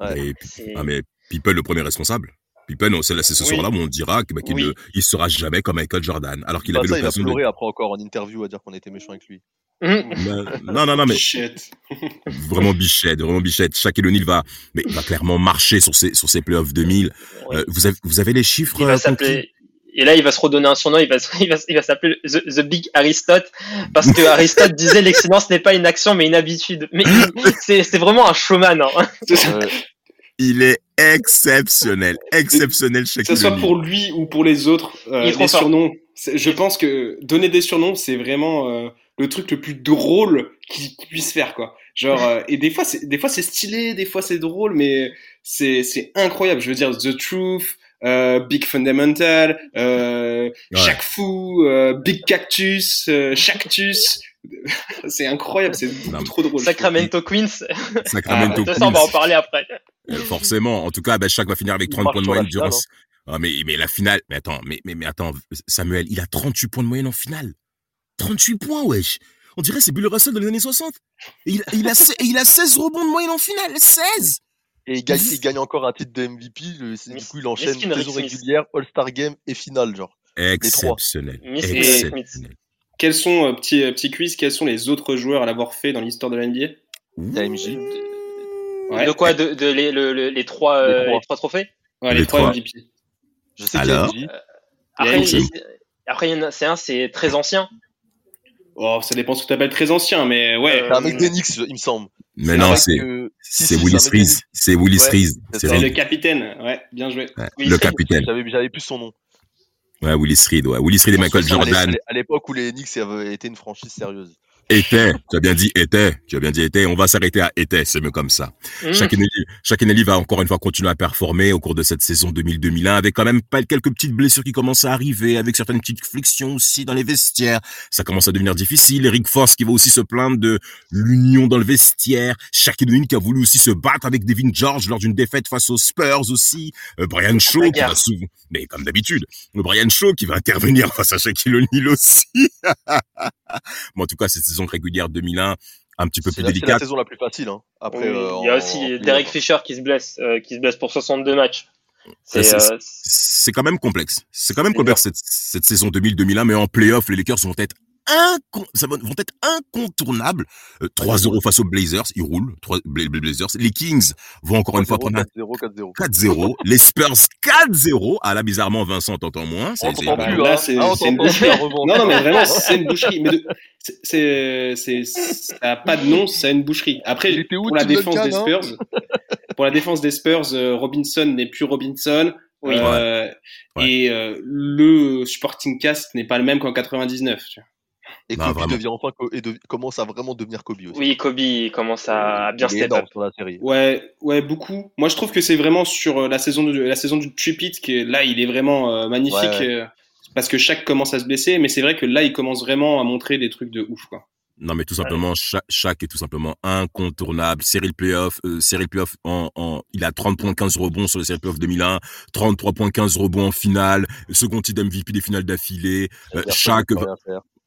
Ouais.
Et, ah, mais Pippen, le premier responsable. Pippen, on- c'est ce
Oui.
soir-là où on dira bah, qu'il
Oui.
ne, il sera jamais comme Michael Jordan. Alors qu'il
Bah,
avait
ça, il va
l'occasion de.
après encore en interview à dire qu'on était méchant avec lui.
Mhm.
Non, non, non, mais
Shit.
vraiment bichette, vraiment bichette. Shaquille O'Neal va, mais va clairement marcher sur ses, sur ses playoffs 2000.
Ouais.
Euh, vous avez, vous avez les chiffres?
il va
contre
s'appeler. Et là, il va se redonner un surnom. Il va, il va, il va s'appeler the, the Big Aristote parce que Aristote disait l'excellence n'est pas une action mais une habitude. Mais c'est, c'est vraiment un showman. Hein.
Euh,
Il est exceptionnel, exceptionnel
que
Shaquille
ce soit pour lui ou pour les autres, euh, les surnoms. c'est- Je pense que donner des surnoms, c'est vraiment euh, le truc le plus drôle qu'il qu'il puisse faire, quoi. Genre, euh, et des fois, c'est des fois c'est stylé, des fois c'est drôle, mais c'est c'est incroyable. Je veux dire, The Truth, euh, Big Fundamental, euh,
Ouais.
Chaque Fou, euh, Big Cactus, euh, Chactus. c'est incroyable, c'est beaucoup trop drôle.
Sacramento Queens.
Sacramento
De toute façon, on va en parler après.
Euh, Forcément. En tout cas, ben, Shaq va finir avec
Il
30
marche
points de moyenne durant.
finale,
Ah, mais, mais la finale, mais attends, mais, mais, mais attends, Samuel, il a 38 points de moyenne en finale. 38 points, wesh. On dirait c'est Bill Russell dans les années 60. Et il, il, a, se- et il a 16 rebonds de moyenne en finale. 16!
Et il gagne, il gagne encore un titre de MVP. le- du coup, il enchaîne
Miskin
saison régulière, All-Star Game et finale, genre.
Exceptionnel.
Quels sont, euh, petit, euh, petit quiz, quels sont les autres joueurs à l'avoir fait dans l'histoire de la NBA
AMJ.
Ouais.
De quoi? De, de les, le- le- les, trois, euh,
Les trois.
les trois trophées?
Ouais, les,
Les
trois. MVP.
Je sais
Alors
qu'AMJ.
Après,
AMJ.
il- après, il y en a- c'est un, c'est très ancien.
Oh, ça dépend ce que tu appelles très ancien, mais ouais.
Euh,
C'est un mec d'Enix, il me semble.
Mais non, c'est
que- si,
Willis. Reese. C'est Willis
Ouais,
Reese.
c'est
le capitaine, ouais, bien joué.
Ouais, Le
Reed.
capitaine.
J'avais plus son nom.
Ouais, Willis Reed. Ouais. Willis Reed et Michael Jordan
À l'époque où les Knicks avaient été une franchise sérieuse.
Étaient. Tu as bien dit étaient. Tu as bien dit étaient. On va s'arrêter à étaient. C'est mieux comme ça.
Mmh.
Shaquille O'Neal va encore une fois continuer à performer au cours de cette saison 2000-2001 avec quand même quelques petites blessures qui commencent à arriver, avec certaines petites frictions aussi dans les vestiaires. Ça commence à devenir difficile. Eric Force qui va aussi se plaindre de l'union dans le vestiaire. Shaquille O'Neal qui a voulu aussi se battre avec Devin George lors d'une défaite face aux Spurs aussi. Euh, Brian Shaw qui va souvent, mais comme d'habitude, Brian Shaw qui va intervenir face à Shaquille O'Neal aussi. bon, en tout cas, cette saison régulière 2001, un petit peu
C'est
plus
la, c'est la
délicate.
saison la plus facile. Hein. Après,
Oui,
euh,
il y a aussi Derek. Fisher qui se blesse, euh, qui se blesse pour 62 matchs. C'est, euh,
c'est quand même complexe. C'est quand même complexe cette, cette saison 2000-2001, mais en playoff, les Lakers vont être vont être incontournables. Euh, 3-0 face aux Blazers, ils roulent. 3 Bla- Bla- Blazers. Les Kings vont encore une fois
4-0,
prendre un
4-0, 4-0.
4-0. Les Spurs 4-0. Ah là, bizarrement, Vincent, t'entends moins. C'est- c'est-
t'entend
bah,
plus,
là,
hein.
c'est-
Ah,
c'est une boucherie. Non, non, mais vraiment, c'est une boucherie. Mais de- c'est- c'est, c'est, ça a pas de nom, c'est une boucherie. Après,
où,
pour la défense
Duncan,
des
hein
Spurs, pour la défense des Spurs, euh, Robinson n'est plus Robinson.
Oui.
Euh,
Ouais.
Et euh, le Sporting Cast n'est pas le même qu'en 99. tu vois.
Et
Non,
Kobe
vraiment.
devient enfin et de- commence à vraiment devenir Kobe aussi.
oui, Kobe commence à bien step up.
sur la série.
Ouais, ouais, beaucoup. Moi, je trouve que c'est vraiment sur euh, la saison de la saison du tripit que là, il est vraiment euh, magnifique
Ouais, ouais.
euh, parce que chaque commence à se blesser, mais c'est vrai que là, il commence vraiment à montrer des trucs de ouf, quoi.
Non, mais tout simplement, chaque, chaque est tout simplement incontournable. Série de playoff, euh, série de playoff en, en, il a 30 points 15 rebonds sur le série de playoff 2001, 33 points 15 rebonds en finale, second titre MVP des finales d'affilée, euh, chaque,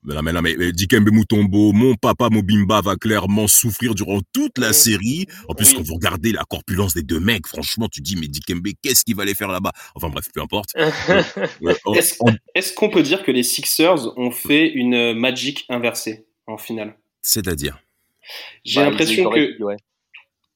Mais non, mais non, mais mais Dikembe Mutombo, mon papa Mobimba va clairement souffrir durant toute la série. En plus,
Oui.
quand vous regardez la corpulence des deux mecs, franchement, tu dis, mais Dikembe, qu'est-ce qu'il va aller faire là-bas? Enfin bref, peu importe. Euh,
Est-ce est-ce qu'on peut dire que les Sixers ont fait une Magic inversée en finale?
C'est-à-dire?
J'ai
Bah,
l'impression que
ouais.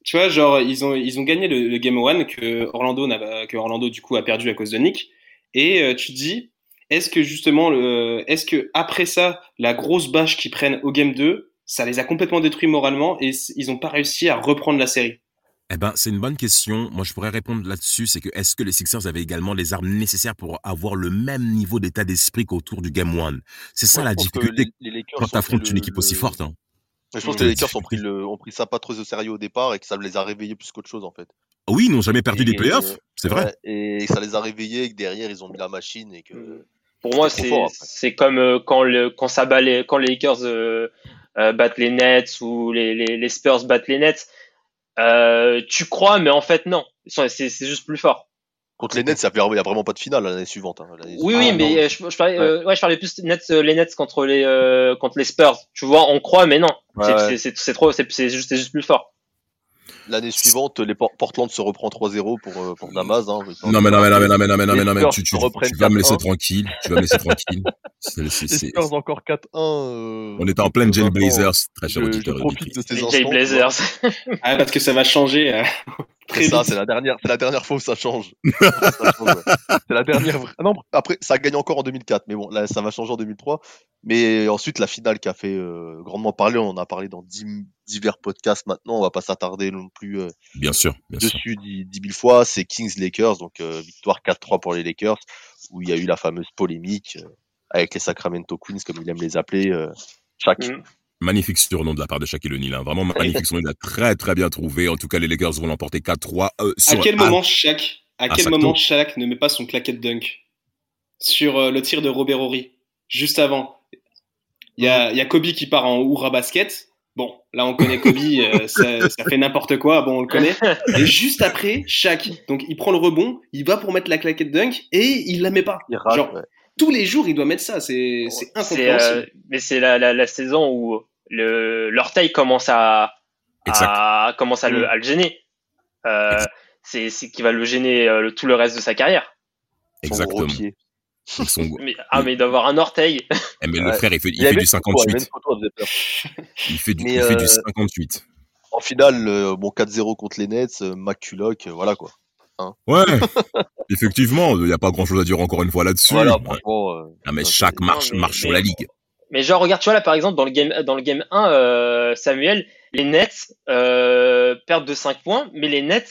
tu vois, genre ils ont ils ont gagné le, le game one que Orlando n'a que Orlando du coup a perdu à cause de Nick et euh, tu te dis est-ce que justement le est-ce que après ça la grosse bâche qu'ils prennent au game 2 ça les a complètement détruits moralement et ils ont pas réussi à reprendre la série?
Eh ben, c'est une bonne question. Moi, je pourrais répondre là-dessus. C'est que est-ce que les Sixers avaient également les armes nécessaires pour avoir le même niveau d'état d'esprit qu'autour du Game One? C'est ça la difficulté
les- les Lakers
quand
pris
une
le-
équipe aussi forte. Hein.
Je pense
Mm.
que les Lakers ont pris, le, ont pris ça pas trop au sérieux au départ et que ça les a réveillés plus qu'autre chose en fait.
Oui, ils n'ont jamais perdu
Et-
des playoffs. C'est vrai.
Ouais, et ça les a réveillés et que derrière ils ont mis la machine et que.
Pour moi, c'est c'est comme euh, quand le quand ça bat les quand les Lakers euh, euh, battent les Nets ou les, les, les Spurs battent les Nets. Euh, tu crois, mais en fait non. Ils sont- C'est c'est juste plus fort.
Contre les Nets, ça fait- il n'y a vraiment pas de finale l'année suivante. hein. L'année
Oui,
suivante,
oui,
ah,
mais euh, je, je parlais, euh, ouais, je parlais plus Nets, les Nets contre les euh, contre les Spurs. Tu vois, on croit, mais non.
Ouais,
C'est-
ouais.
c'est c'est c'est trop, c'est c'est juste c'est juste plus fort.
L'année suivante, les Por- Portland se reprend 3-0 pour, euh, pour Damas. Hein.
Non mais non mais non mais non mais non mais non mais non mais tu, tu, tu vas me laisser
4-1.
tranquille. Tu vas me laisser tranquille. C'est- c'est-
encore 4-1. euh,
On était en pleine Jay
Vincent,
Blazers, très cher
je, je
auditeur.
profite de ces instants.
Jay Blazers.
Ah parce que ça va changer. Très
ça, c'est la dernière, c'est la dernière fois où ça change. C'est la dernière. Ah non, après, ça gagne encore en 2004, mais bon, là, ça va changer en 2003. Mais ensuite, la finale qui a fait euh, grandement parler, on en a parlé dans dix- divers podcasts. Maintenant, on va pas s'attarder non plus euh,
Bien sûr, bien sûr.
dessus dix dix mille fois. C'est Kings Lakers, donc euh, victoire 4-3 pour les Lakers, où il y a eu la fameuse polémique euh, avec les Sacramento Queens, comme il aime les appeler. Euh, chaque.
Mm.
Magnifique surnom de la part de Shaquille O'Neal. hein. Vraiment magnifique surnom. Il a très très bien trouvé. En tout cas, les Lakers vont l'emporter 4-3. Euh,
À quel moment Shaq à
à
quel moment. Shaq ne met pas son claquette dunk sur euh, le tir de Robert Horry juste avant? Il y a, il y a Kobe qui part en Oura basket. Bon, là on connaît Kobe, euh, ça, ça fait n'importe quoi, bon on le connaît. Et juste après, Shaq, donc il prend le rebond, il va pour mettre la claquette dunk et il la met pas.
Il rate,
Genre,
ouais.
tous les jours il doit mettre ça, c'est incompréhensible.
euh, mais c'est la, la, la saison où l'orteil commence à, commence à le,
Mm.
à le gêner. Euh, c'est c'est qui va le gêner euh, le, tout le reste de sa carrière.
Son gros
Exactement.
pied.
Sont-
Mais, ah, mais d'avoir un orteil.
Eh, mais le
Ouais.
frère, il fait, il
Il y avait
fait du
une photo, il y avait
58.
une photo, elle faisait peur.
Il fait du,
Mais,
il fait du
euh,
58.
En finale, euh, bon 4-0 contre les Nets, euh, McCulloch, euh, voilà quoi.
Ouais, effectivement, il n'y a pas grand chose à dire encore une fois là-dessus.
Voilà,
Ouais.
franchement. euh,
Ah, mais chaque marche marche sur la ligue.
Mais genre, regarde, tu vois, là, par exemple, dans le game, dans le game 1, euh, Samuel, les Nets euh, perdent de 5 points, mais les Nets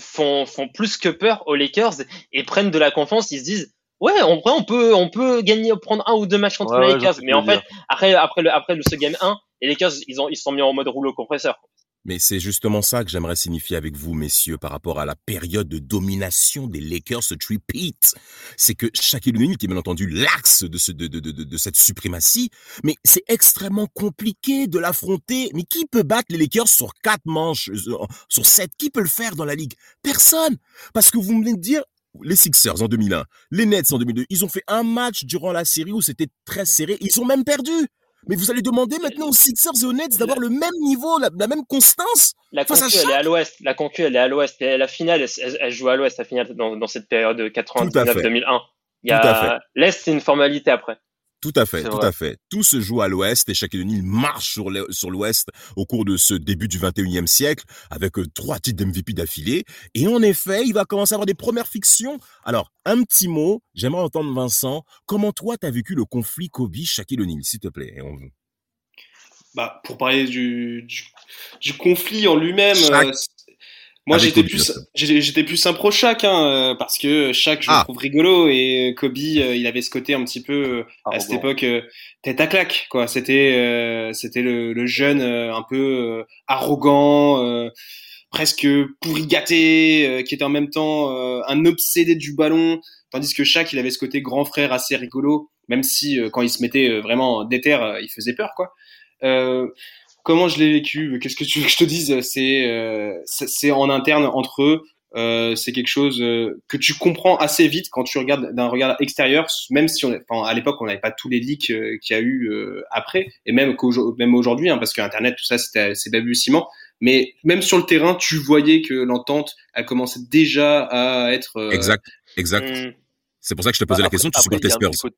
font, font plus que peur aux Lakers et prennent de la confiance. Ils se disent, ouais, en vrai, on peut, on peut gagner, prendre un ou deux matchs contre
Ouais,
les Lakers. mais en fait, après, après, le, après le, ce game 1, les Lakers, ils, ont, ils sont mis en mode rouleau compresseur.
Mais c'est justement ça que j'aimerais signifier avec vous, messieurs, par rapport à la période de domination des Lakers repeat. C'est que Shaquille O'Neal, qui est bien entendu l'axe de, ce, de, de, de, cette suprématie, mais c'est extrêmement compliqué de l'affronter. Mais qui peut battre les Lakers sur quatre manches, euh, sur sept? Qui peut le faire dans la ligue? Personne! Parce que vous venez de dire, les Sixers en 2001, les Nets en 2002, ils ont fait un match durant la série où c'était très serré, ils ont même perdu mais vous allez demander maintenant aux Sixers et aux Nets d'avoir le même niveau, la, la même constance
La
Face à
concu, elle est à l'ouest. La concu, elle est à l'ouest. La finale, elle, joue à l'ouest, la finale, dans, dans cette période
fait.
99-2001. Il y
Tout à
a, l'est, c'est une formalité après.
Tout à fait, tout
vrai.
à fait. Tout se joue à l'ouest et Shaquille O'Neal marche sur l'ouest au cours de ce début du 21e siècle avec euh, trois titres d'MVP d'affilée. Et en effet, il va commencer à avoir des premières fictions. Alors, un petit mot, j'aimerais entendre Vincent. Comment toi, t'as vécu le conflit Kobe-Shaquille O'Neal, s'il te plaît Et on-
Bah, pour parler du, du, du conflit en lui-même,
Shaq.
Euh, moi j'étais plus j'étais plus un pro Shaq hein, euh, parce que Shaq je
Ah.
le trouve rigolo et Kobe euh, il avait ce côté un petit peu euh, à cette époque euh, tête à claque quoi. C'était euh, c'était le, le jeune euh, un peu euh, arrogant euh, presque pourri gâté euh, qui était en même temps euh, un obsédé du ballon tandis que Shaq il avait ce côté grand frère assez rigolo même si euh, quand il se mettait euh, vraiment déter euh, il faisait peur quoi. Euh, comment je l'ai vécu? Qu'est-ce que tu veux que je te dise? C'est euh, c'est en interne entre eux. Euh, c'est quelque chose euh, que tu comprends assez vite quand tu regardes d'un regard extérieur, même si on, enfin, à l'époque on n'avait pas tous les leaks euh, qu'il y a eu euh, après, et même qu'aujourd'hui, même aujourd'hui, hein, parce que Internet, tout ça, c'était c'est balbutiement. Mais même sur le terrain, tu voyais que l'entente, elle commençait déjà à être. euh,
Exact, exact.
Hmm.
C'est pour ça que je te posais
Bah,
la question, tu supportes les
a
Spurs.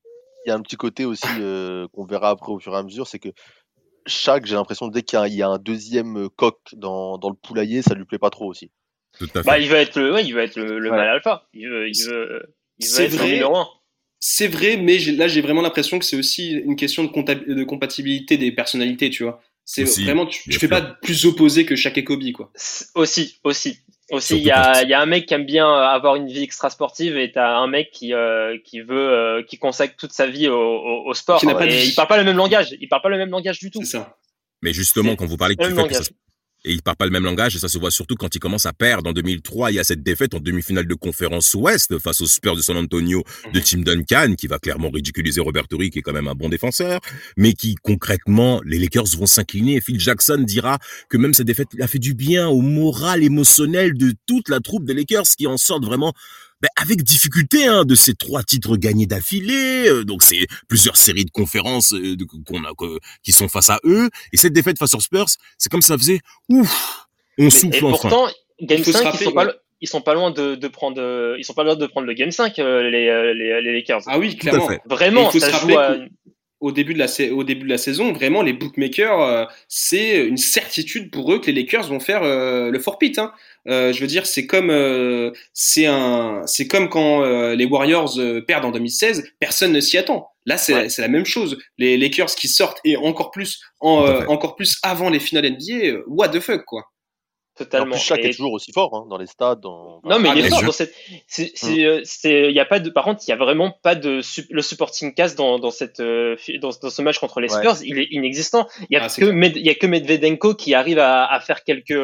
Il y a un petit côté aussi euh, qu'on verra après au fur et à mesure, c'est que chaque, j'ai l'impression, dès qu'il y a, il y a un deuxième euh, coq dans, dans le poulailler, ça lui plaît pas trop aussi.
Tout à fait.
Bah, il veut être le, ouais, il veut être le, le
Ouais.
mâle alpha. Il veut, il veut, il veut
C'est
être
vrai.
numéro un.
C'est vrai, mais là j'ai vraiment l'impression que c'est aussi une question de, de compatibilité des personnalités, tu vois. C'est vraiment, tu, fais pas plus opposé que chaque et Kobe, quoi.
Aussi, aussi. Aussi, il y a, y a un mec qui aime bien euh, avoir une vie extra sportive et t'as un mec qui, euh, qui veut, euh, qui consacre toute sa vie au, au, au sport.
Qui n'a pas de
et
vie.
il parle pas le même langage. Il parle pas le même langage du tout.
C'est ça.
Mais justement, quand vous parlez que
le
tu fais que ça
langage.
se- et il parle pas le même langage, et ça se voit surtout quand il commence à perdre. En 2003, il y a cette défaite en demi-finale de conférence Ouest face aux Spurs de San Antonio de
Mhm.
Tim Duncan, qui va clairement ridiculiser Robert Torrey, qui est quand même un bon défenseur, mais qui concrètement, les Lakers vont s'incliner. Et Phil Jackson dira que même cette défaite a fait du bien au moral émotionnel de toute la troupe des Lakers, qui en sortent vraiment ben, avec difficulté hein, de ces trois titres gagnés d'affilée. Euh, donc c'est plusieurs séries de conférences euh, qu'on a que- qui sont face à eux. Et cette défaite face aux Spurs, c'est comme ça faisait ouf, on
Mais-
souffle
et
enfin.
pourtant, Game
Il faut se
5, ils sont
ouais.
ils sont pas loin de, de prendre, euh, ils sont pas loin de prendre le Game 5, euh, les, les, les Lakers.
Ah oui, clairement.
Vraiment, ça joue à...
Au début de la au début de la saison, vraiment les bookmakers, euh, c'est une certitude pour eux que les Lakers vont faire euh, le forfeit. Hein. Euh, je veux dire, c'est comme euh, c'est un c'est comme quand euh, les Warriors euh, perdent en 2016, personne ne s'y attend. Là, c'est
Ouais.
c'est la même chose. Les Lakers qui sortent et encore plus en, euh, encore plus avant les finales NBA, what the fuck quoi.
En
totalement.
plus, chaque
Et-
est toujours aussi fort hein, dans les stades. Dans...
Non, mais
Ah,
il est
bien
fort dans cette. C'est, c'est, euh, c'est, il y a pas de. Par contre, il y a vraiment pas de su- le supporting cast dans dans cette euh, dans, dans ce match contre les
Ouais.
Spurs. Il est inexistant. Il y a
Ah,
que. Med- il y a que Medvedenko qui arrive à, à faire quelques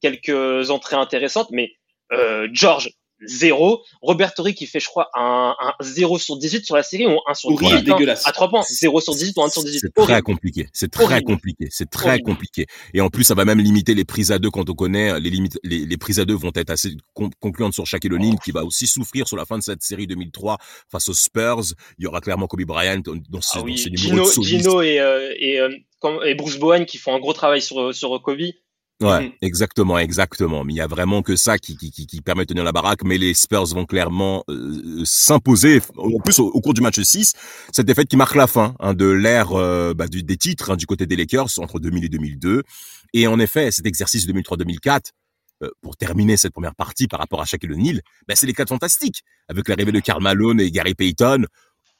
quelques entrées intéressantes, mais euh, George zéro. Robert Torrey qui fait, je crois, un, un 0 sur 18 sur la série ou un 1 sur
Horrible,
18. hein.
dégueulasse.
À 3 points, 0 sur 18 ou 1 sur 18.
C'est très compliqué. C'est très
Horrible.
compliqué. C'est très
Horrible.
compliqué. Et en plus, ça va même limiter les prises à deux quand on connaît les limites. Les, les prises à deux vont être assez con- concluantes sur Shaquille O'Neal, qui va aussi souffrir sur la fin de cette série 2003 face aux Spurs. Il y aura clairement Kobe Bryant dans ce,
Ah
dans
oui,
ce numéro
Gino,
de.
Gino et, euh, et, euh, comme- et Bruce Bowen qui font un gros travail sur, sur Kobe.
Ouais,
Mhm.
exactement, exactement. Mais il y a vraiment que ça qui, qui, qui, qui permet de tenir la baraque. Mais les Spurs vont clairement euh, s'imposer. En plus, au, au cours du match 6, cette défaite qui marque la fin hein, de l'ère euh, bah, des titres hein, du côté des Lakers entre 2000 et 2002. Et en effet, cet exercice 2003-2004, euh, pour terminer cette première partie par rapport à Shaquille O'Neal, bah, c'est les quatre fantastiques. Avec l'arrivée de Karl Malone et Gary Payton,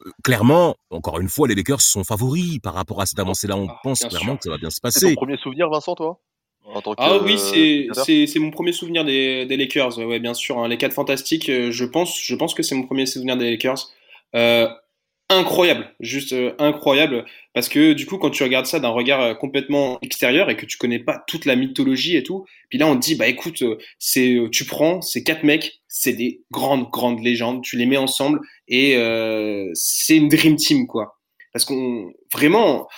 euh, clairement, encore une fois, les Lakers sont favoris par rapport à cette avancée-là. On
Ah,
pense clairement
sûr.
que ça va bien se
C'est ton
passer.
premier souvenir, Vincent, toi? En tant que,
Ah oui,
euh,
c'est
spectateur
c'est c'est mon premier souvenir des, des Lakers, ouais, bien sûr. hein. Les quatre fantastiques, euh, je pense je pense que c'est mon premier souvenir des Lakers. Euh, incroyable, juste euh, incroyable, parce que du coup, quand tu regardes ça d'un regard euh, complètement extérieur et que tu connais pas toute la mythologie et tout, puis là on te dit bah écoute, euh, c'est tu prends ces quatre mecs, c'est des grandes grandes légendes, tu les mets ensemble et c'est une dream team quoi. Parce qu'on vraiment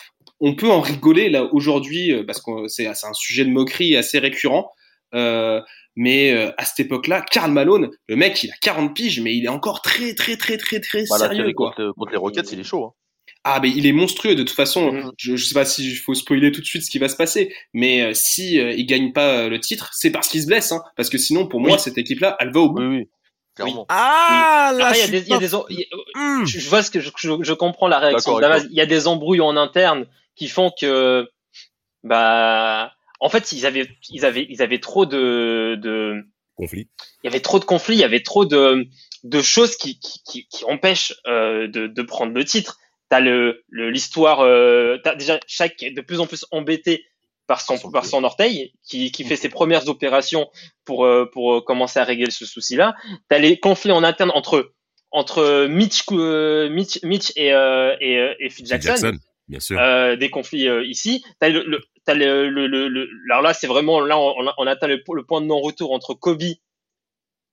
on peut en rigoler là aujourd'hui euh, parce que c'est un sujet de moquerie assez récurrent. Euh, mais euh, à cette époque-là, Karl Malone, le mec, il a 40 piges, mais il est encore très très très très très
Bah,
sérieux
série
quoi.
contre, contre les Rockets, il est chaud. Hein.
Ah, mais il est monstrueux de toute façon.
Mhm.
Je, je sais pas si il faut spoiler tout de suite ce qui va se passer, mais euh, si euh, il gagne pas euh, le titre, c'est parce qu'il se blesse, hein, parce que sinon, pour moi, cette équipe-là, elle va au bout.
Oui, oui, clairement.
Ah, là,
Après, il y a
je
des,
suis
il y a
pas-
des, en- il y a- je, je vois ce que je, je, je comprends la réaction de Damas. Il y a des embrouilles en interne qui font que, bah, en fait, ils avaient, ils avaient, ils avaient trop de, de,
Conflit.
il y avait trop de conflits, il y avait trop de, de choses qui, qui, qui, qui empêchent euh, de, de prendre le titre. T'as le, le l'histoire, euh, t'as déjà chaque est de plus en plus embêté par son
Son
par son orteil, qui, qui fait ses premières opérations pour euh, pour euh, commencer à régler ce souci-là. T'as les conflits en interne entre entre Mitch euh, Mitch, Mitch et euh, et, et Phil
Phil
Jackson,
Jackson, bien sûr.
euh, des conflits euh, ici. T'as le, le, t'as le, le, le, le- alors là c'est vraiment là on, on atteint le, le point de non-retour entre Kobe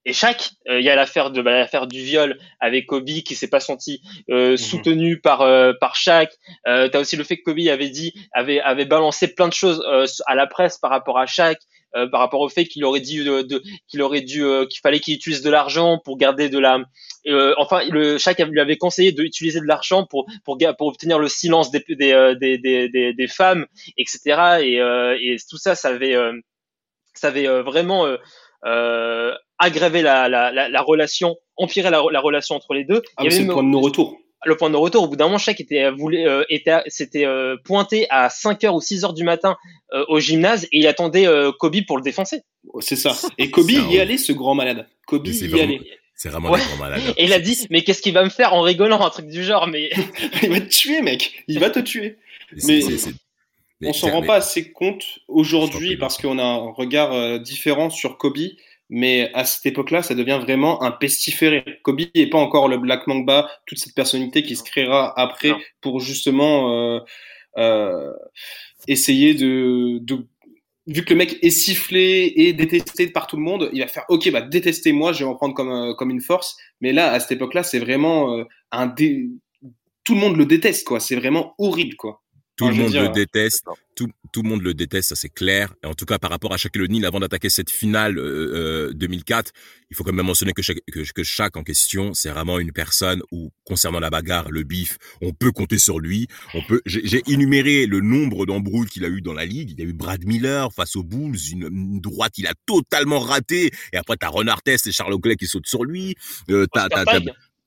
et Shaq. Euh, Il y a l'affaire de bah, l'affaire du viol avec Kobe qui s'est pas senti euh, soutenu par euh, par Shaq. Euh, T'as aussi le fait que Kobe avait dit avait avait balancé plein de choses euh, à la presse par rapport à Shaq. Euh, par rapport au fait qu'il aurait dit de, de- qu'il aurait dû euh, qu'il fallait qu'il utilise de l'argent pour garder de la euh, enfin le Shaq lui avait conseillé d'utiliser de l'argent pour pour pour obtenir le silence des des euh, des des, des, des femmes etc et euh, et tout ça ça avait euh, ça avait euh, vraiment euh, euh, aggravé la, la, la, la relation empiré la, la relation entre les deux
Ah, c'est le point de non-retour.
Le point de retour, au bout d'un moment, chaque était voulait euh, était s'était euh, pointé à 5 heures ou 6 heures du matin euh, au gymnase et il attendait euh, Kobe pour le défoncer.
C'est ça. Et Kobe y allait, ce grand malade. Kobe y
vraiment-
allait.
C'est vraiment
Ouais.
des grands malades.
Et il a dit mais qu'est-ce qu'il va me faire en rigolant un truc du genre mais
Il va te tuer, mec. Il va te tuer. Mais- on s'en rend
mais-
pas assez compte aujourd'hui parce qu'on a un regard euh, différent sur Kobe. Mais à cette époque-là, ça devient vraiment un pestiféré. Kobe n'est pas encore le Black Mamba, toute cette personnalité qui se créera après
Non.
pour justement euh, euh, essayer de, de vu que le mec est sifflé et détesté par tout le monde, il va faire OK, bah détestez moi, je vais en prendre comme euh, comme une force. Mais là, à cette époque-là, c'est vraiment euh, un dé... tout le monde le déteste quoi. C'est vraiment horrible quoi.
Tout le monde
dire,
le déteste. Tout, tout le monde le déteste, ça c'est clair. Et en tout cas, par rapport à Shaquille O'Neal, avant d'attaquer cette finale euh, euh, 2004, il faut quand même mentionner que chaque, que, que Shaq en question, c'est vraiment une personne où, concernant la bagarre, le bif, on peut compter sur lui. On peut. J'ai énuméré le nombre d'embrouilles qu'il a eu dans la ligue. Il y a eu Brad Miller face aux Bulls, une, une droite qu'il a totalement ratée. Et après, t'as Ron Artest et Charles Oakley qui sautent sur lui. Euh, t'as,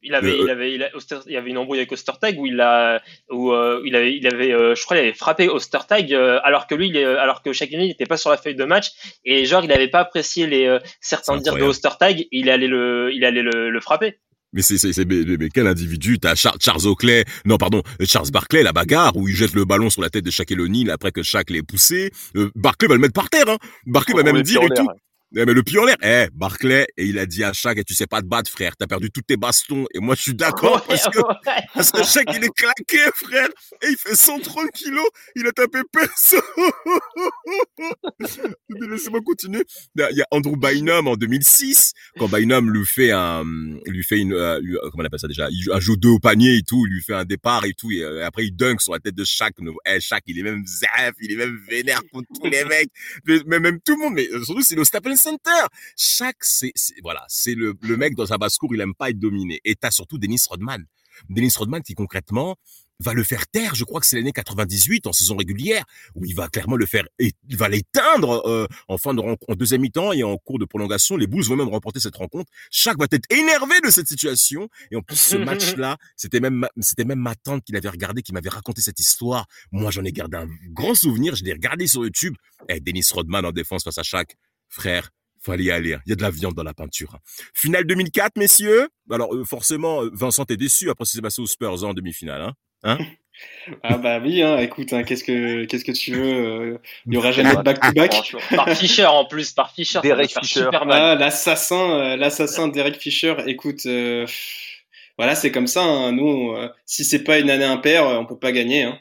il avait, il avait, il, a- Oster- il y avait une embrouille avec Ostertag où il a, où euh, il avait, il avait, euh, je crois, il avait frappé Ostertag euh, alors que lui, il alors que n'était pas sur la feuille de match et genre il n'avait pas apprécié les euh, certains dires de. Ostertag, il allait le, il allait le, le frapper.
Mais c'est, c'est, c'est, mais, mais quel individu T'as Char- Charles Oakley, non pardon, Charles Barkley, la bagarre où il jette le ballon sur la tête de Shaquille O'Neal après que Shaq l'ait poussé. Euh, Barkley va le mettre par terre, hein. Barkley va même dire et tout. Eh, mais le pied en l'air, eh, Barkley, et il a dit à Shaq, eh, tu sais pas te battre, frère, t'as perdu tous tes bastons. Et moi, je suis d'accord parce que,
Ouais.
parce que Shaq, il est claqué, frère, et il fait 130 kilos, il a tapé personne. Laissez-moi continuer. Il y a- Andrew Bynum en 2006, quand Bynum lui fait un, lui fait une, euh, lui- comment on appelle ça déjà, il joue un jeu 2 au panier et tout, il lui fait un départ et tout, et euh, après il dunk sur la tête de Shaq. Eh, Shaq, il est même zaf, il est même vénère contre tous les mecs, mais, mais même tout le monde, mais euh, surtout c'est le Staples Center. Shaq, c'est, c'est- voilà, c'est le, le mec dans sa basse-cour, il aime pas être dominé. Et t'as surtout Dennis Rodman. Dennis Rodman qui concrètement, va le faire taire. Je crois que c'est l'année 98 en saison régulière où il va clairement le faire et il va l'éteindre euh, en fin de rencontre, en deuxième mi-temps et en cours de prolongation. Les Bulls vont même remporter cette rencontre. Chaque va être énervé de cette situation et en plus ce match-là, c'était même ma- c'était même ma tante qui l'avait regardé, qui m'avait raconté cette histoire. Moi, j'en ai gardé un grand souvenir. Je l'ai regardé sur YouTube. Et Dennis Rodman en défense face à chaque frère. Fallait y aller. hein. Il y a de la viande dans la peinture. hein. Finale 2004, messieurs. Alors euh, forcément, euh, Vincent est déçu après ce qui s'est passé aux Spurs en demi-finale. Hein Hein
Ah bah oui, hein, écoute, hein, qu'est-ce que qu'est-ce que tu veux euh, Il y aura jamais de back-to-back.
Par Fischer en plus, par Fischer,
Derek
mal.
Ah, l'assassin, l'assassin Derek Fisher. Écoute, euh, voilà, c'est comme ça. hein, Nous, euh, si c'est pas une année impaire, on peut pas gagner. Hein.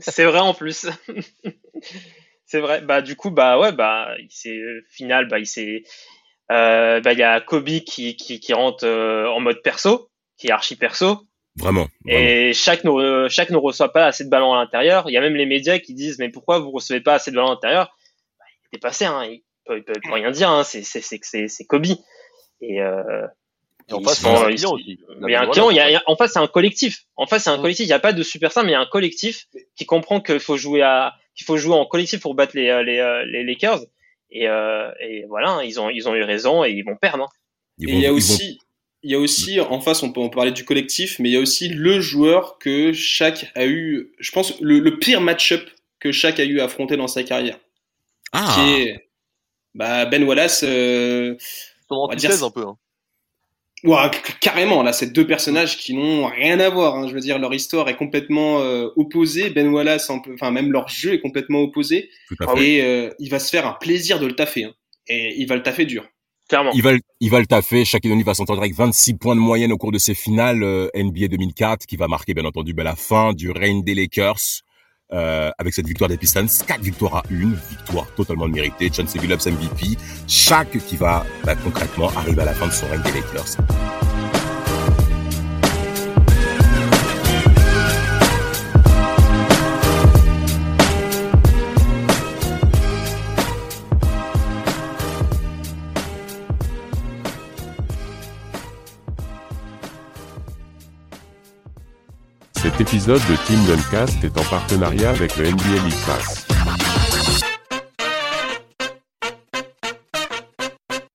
C'est vrai en plus. c'est vrai. Bah du coup bah ouais bah il s'est final bah il s'est euh, bah il y a Kobe qui qui, qui rentre euh, en mode perso, qui est archi perso
Vraiment. vraiment.
et chaque ne chaque ne reçoit pas assez de ballons à l'intérieur. Il y a même les médias qui disent mais pourquoi vous recevez pas assez de ballons à l'intérieur? Bah, Il est dépassé hein, il peut, il peut, il peut rien dire hein, c'est c'est c'est c'est c'est Kobe et euh,
Et en face, c'est un client aussi.
mais client, en face, c'est un collectif. En face, c'est un collectif. Il n'y a pas de superstar, mais il y a un collectif qui comprend qu'il faut jouer à, qu'il faut jouer en collectif pour battre les, euh, les, euh, les Lakers. Et, euh, et voilà, hein, ils ont, ils ont eu raison et ils vont perdre. hein.
Ils
Et il y a aussi, il y a aussi en face, on peut en parler du collectif, mais il y a aussi le joueur que chaque a eu, je pense, le, le pire match-up que chaque a eu à affronter dans sa carrière,
Ah,
qui est bah, Ben Wallace. Euh,
Son
on va dire-
antithèse un peu. Hein.
Ouais, carrément, là, c'est deux personnages qui n'ont rien à voir. hein. Je veux dire, leur histoire est complètement euh, opposée. Ben Wallace, enfin même leur jeu est complètement opposé.
tout à fait.
Et euh, il va se faire un plaisir de le taffer. hein. Et il va le taffer dur.
Clairement.
Il va, le- il va le taffer. Shaquille O'Neal va s'entendre avec 26 points de moyenne au cours de ses finales euh, NBA 2004, qui va marquer bien entendu ben, la fin du règne des Lakers. Euh, avec cette victoire des Pistons, quatre victoires à une, victoire totalement méritée. John Billups MVP, chaque qui va ben, concrètement arriver à la fin de son règne des Lakers.
Épisode de Team Duncast est en partenariat avec le NBA League Pass.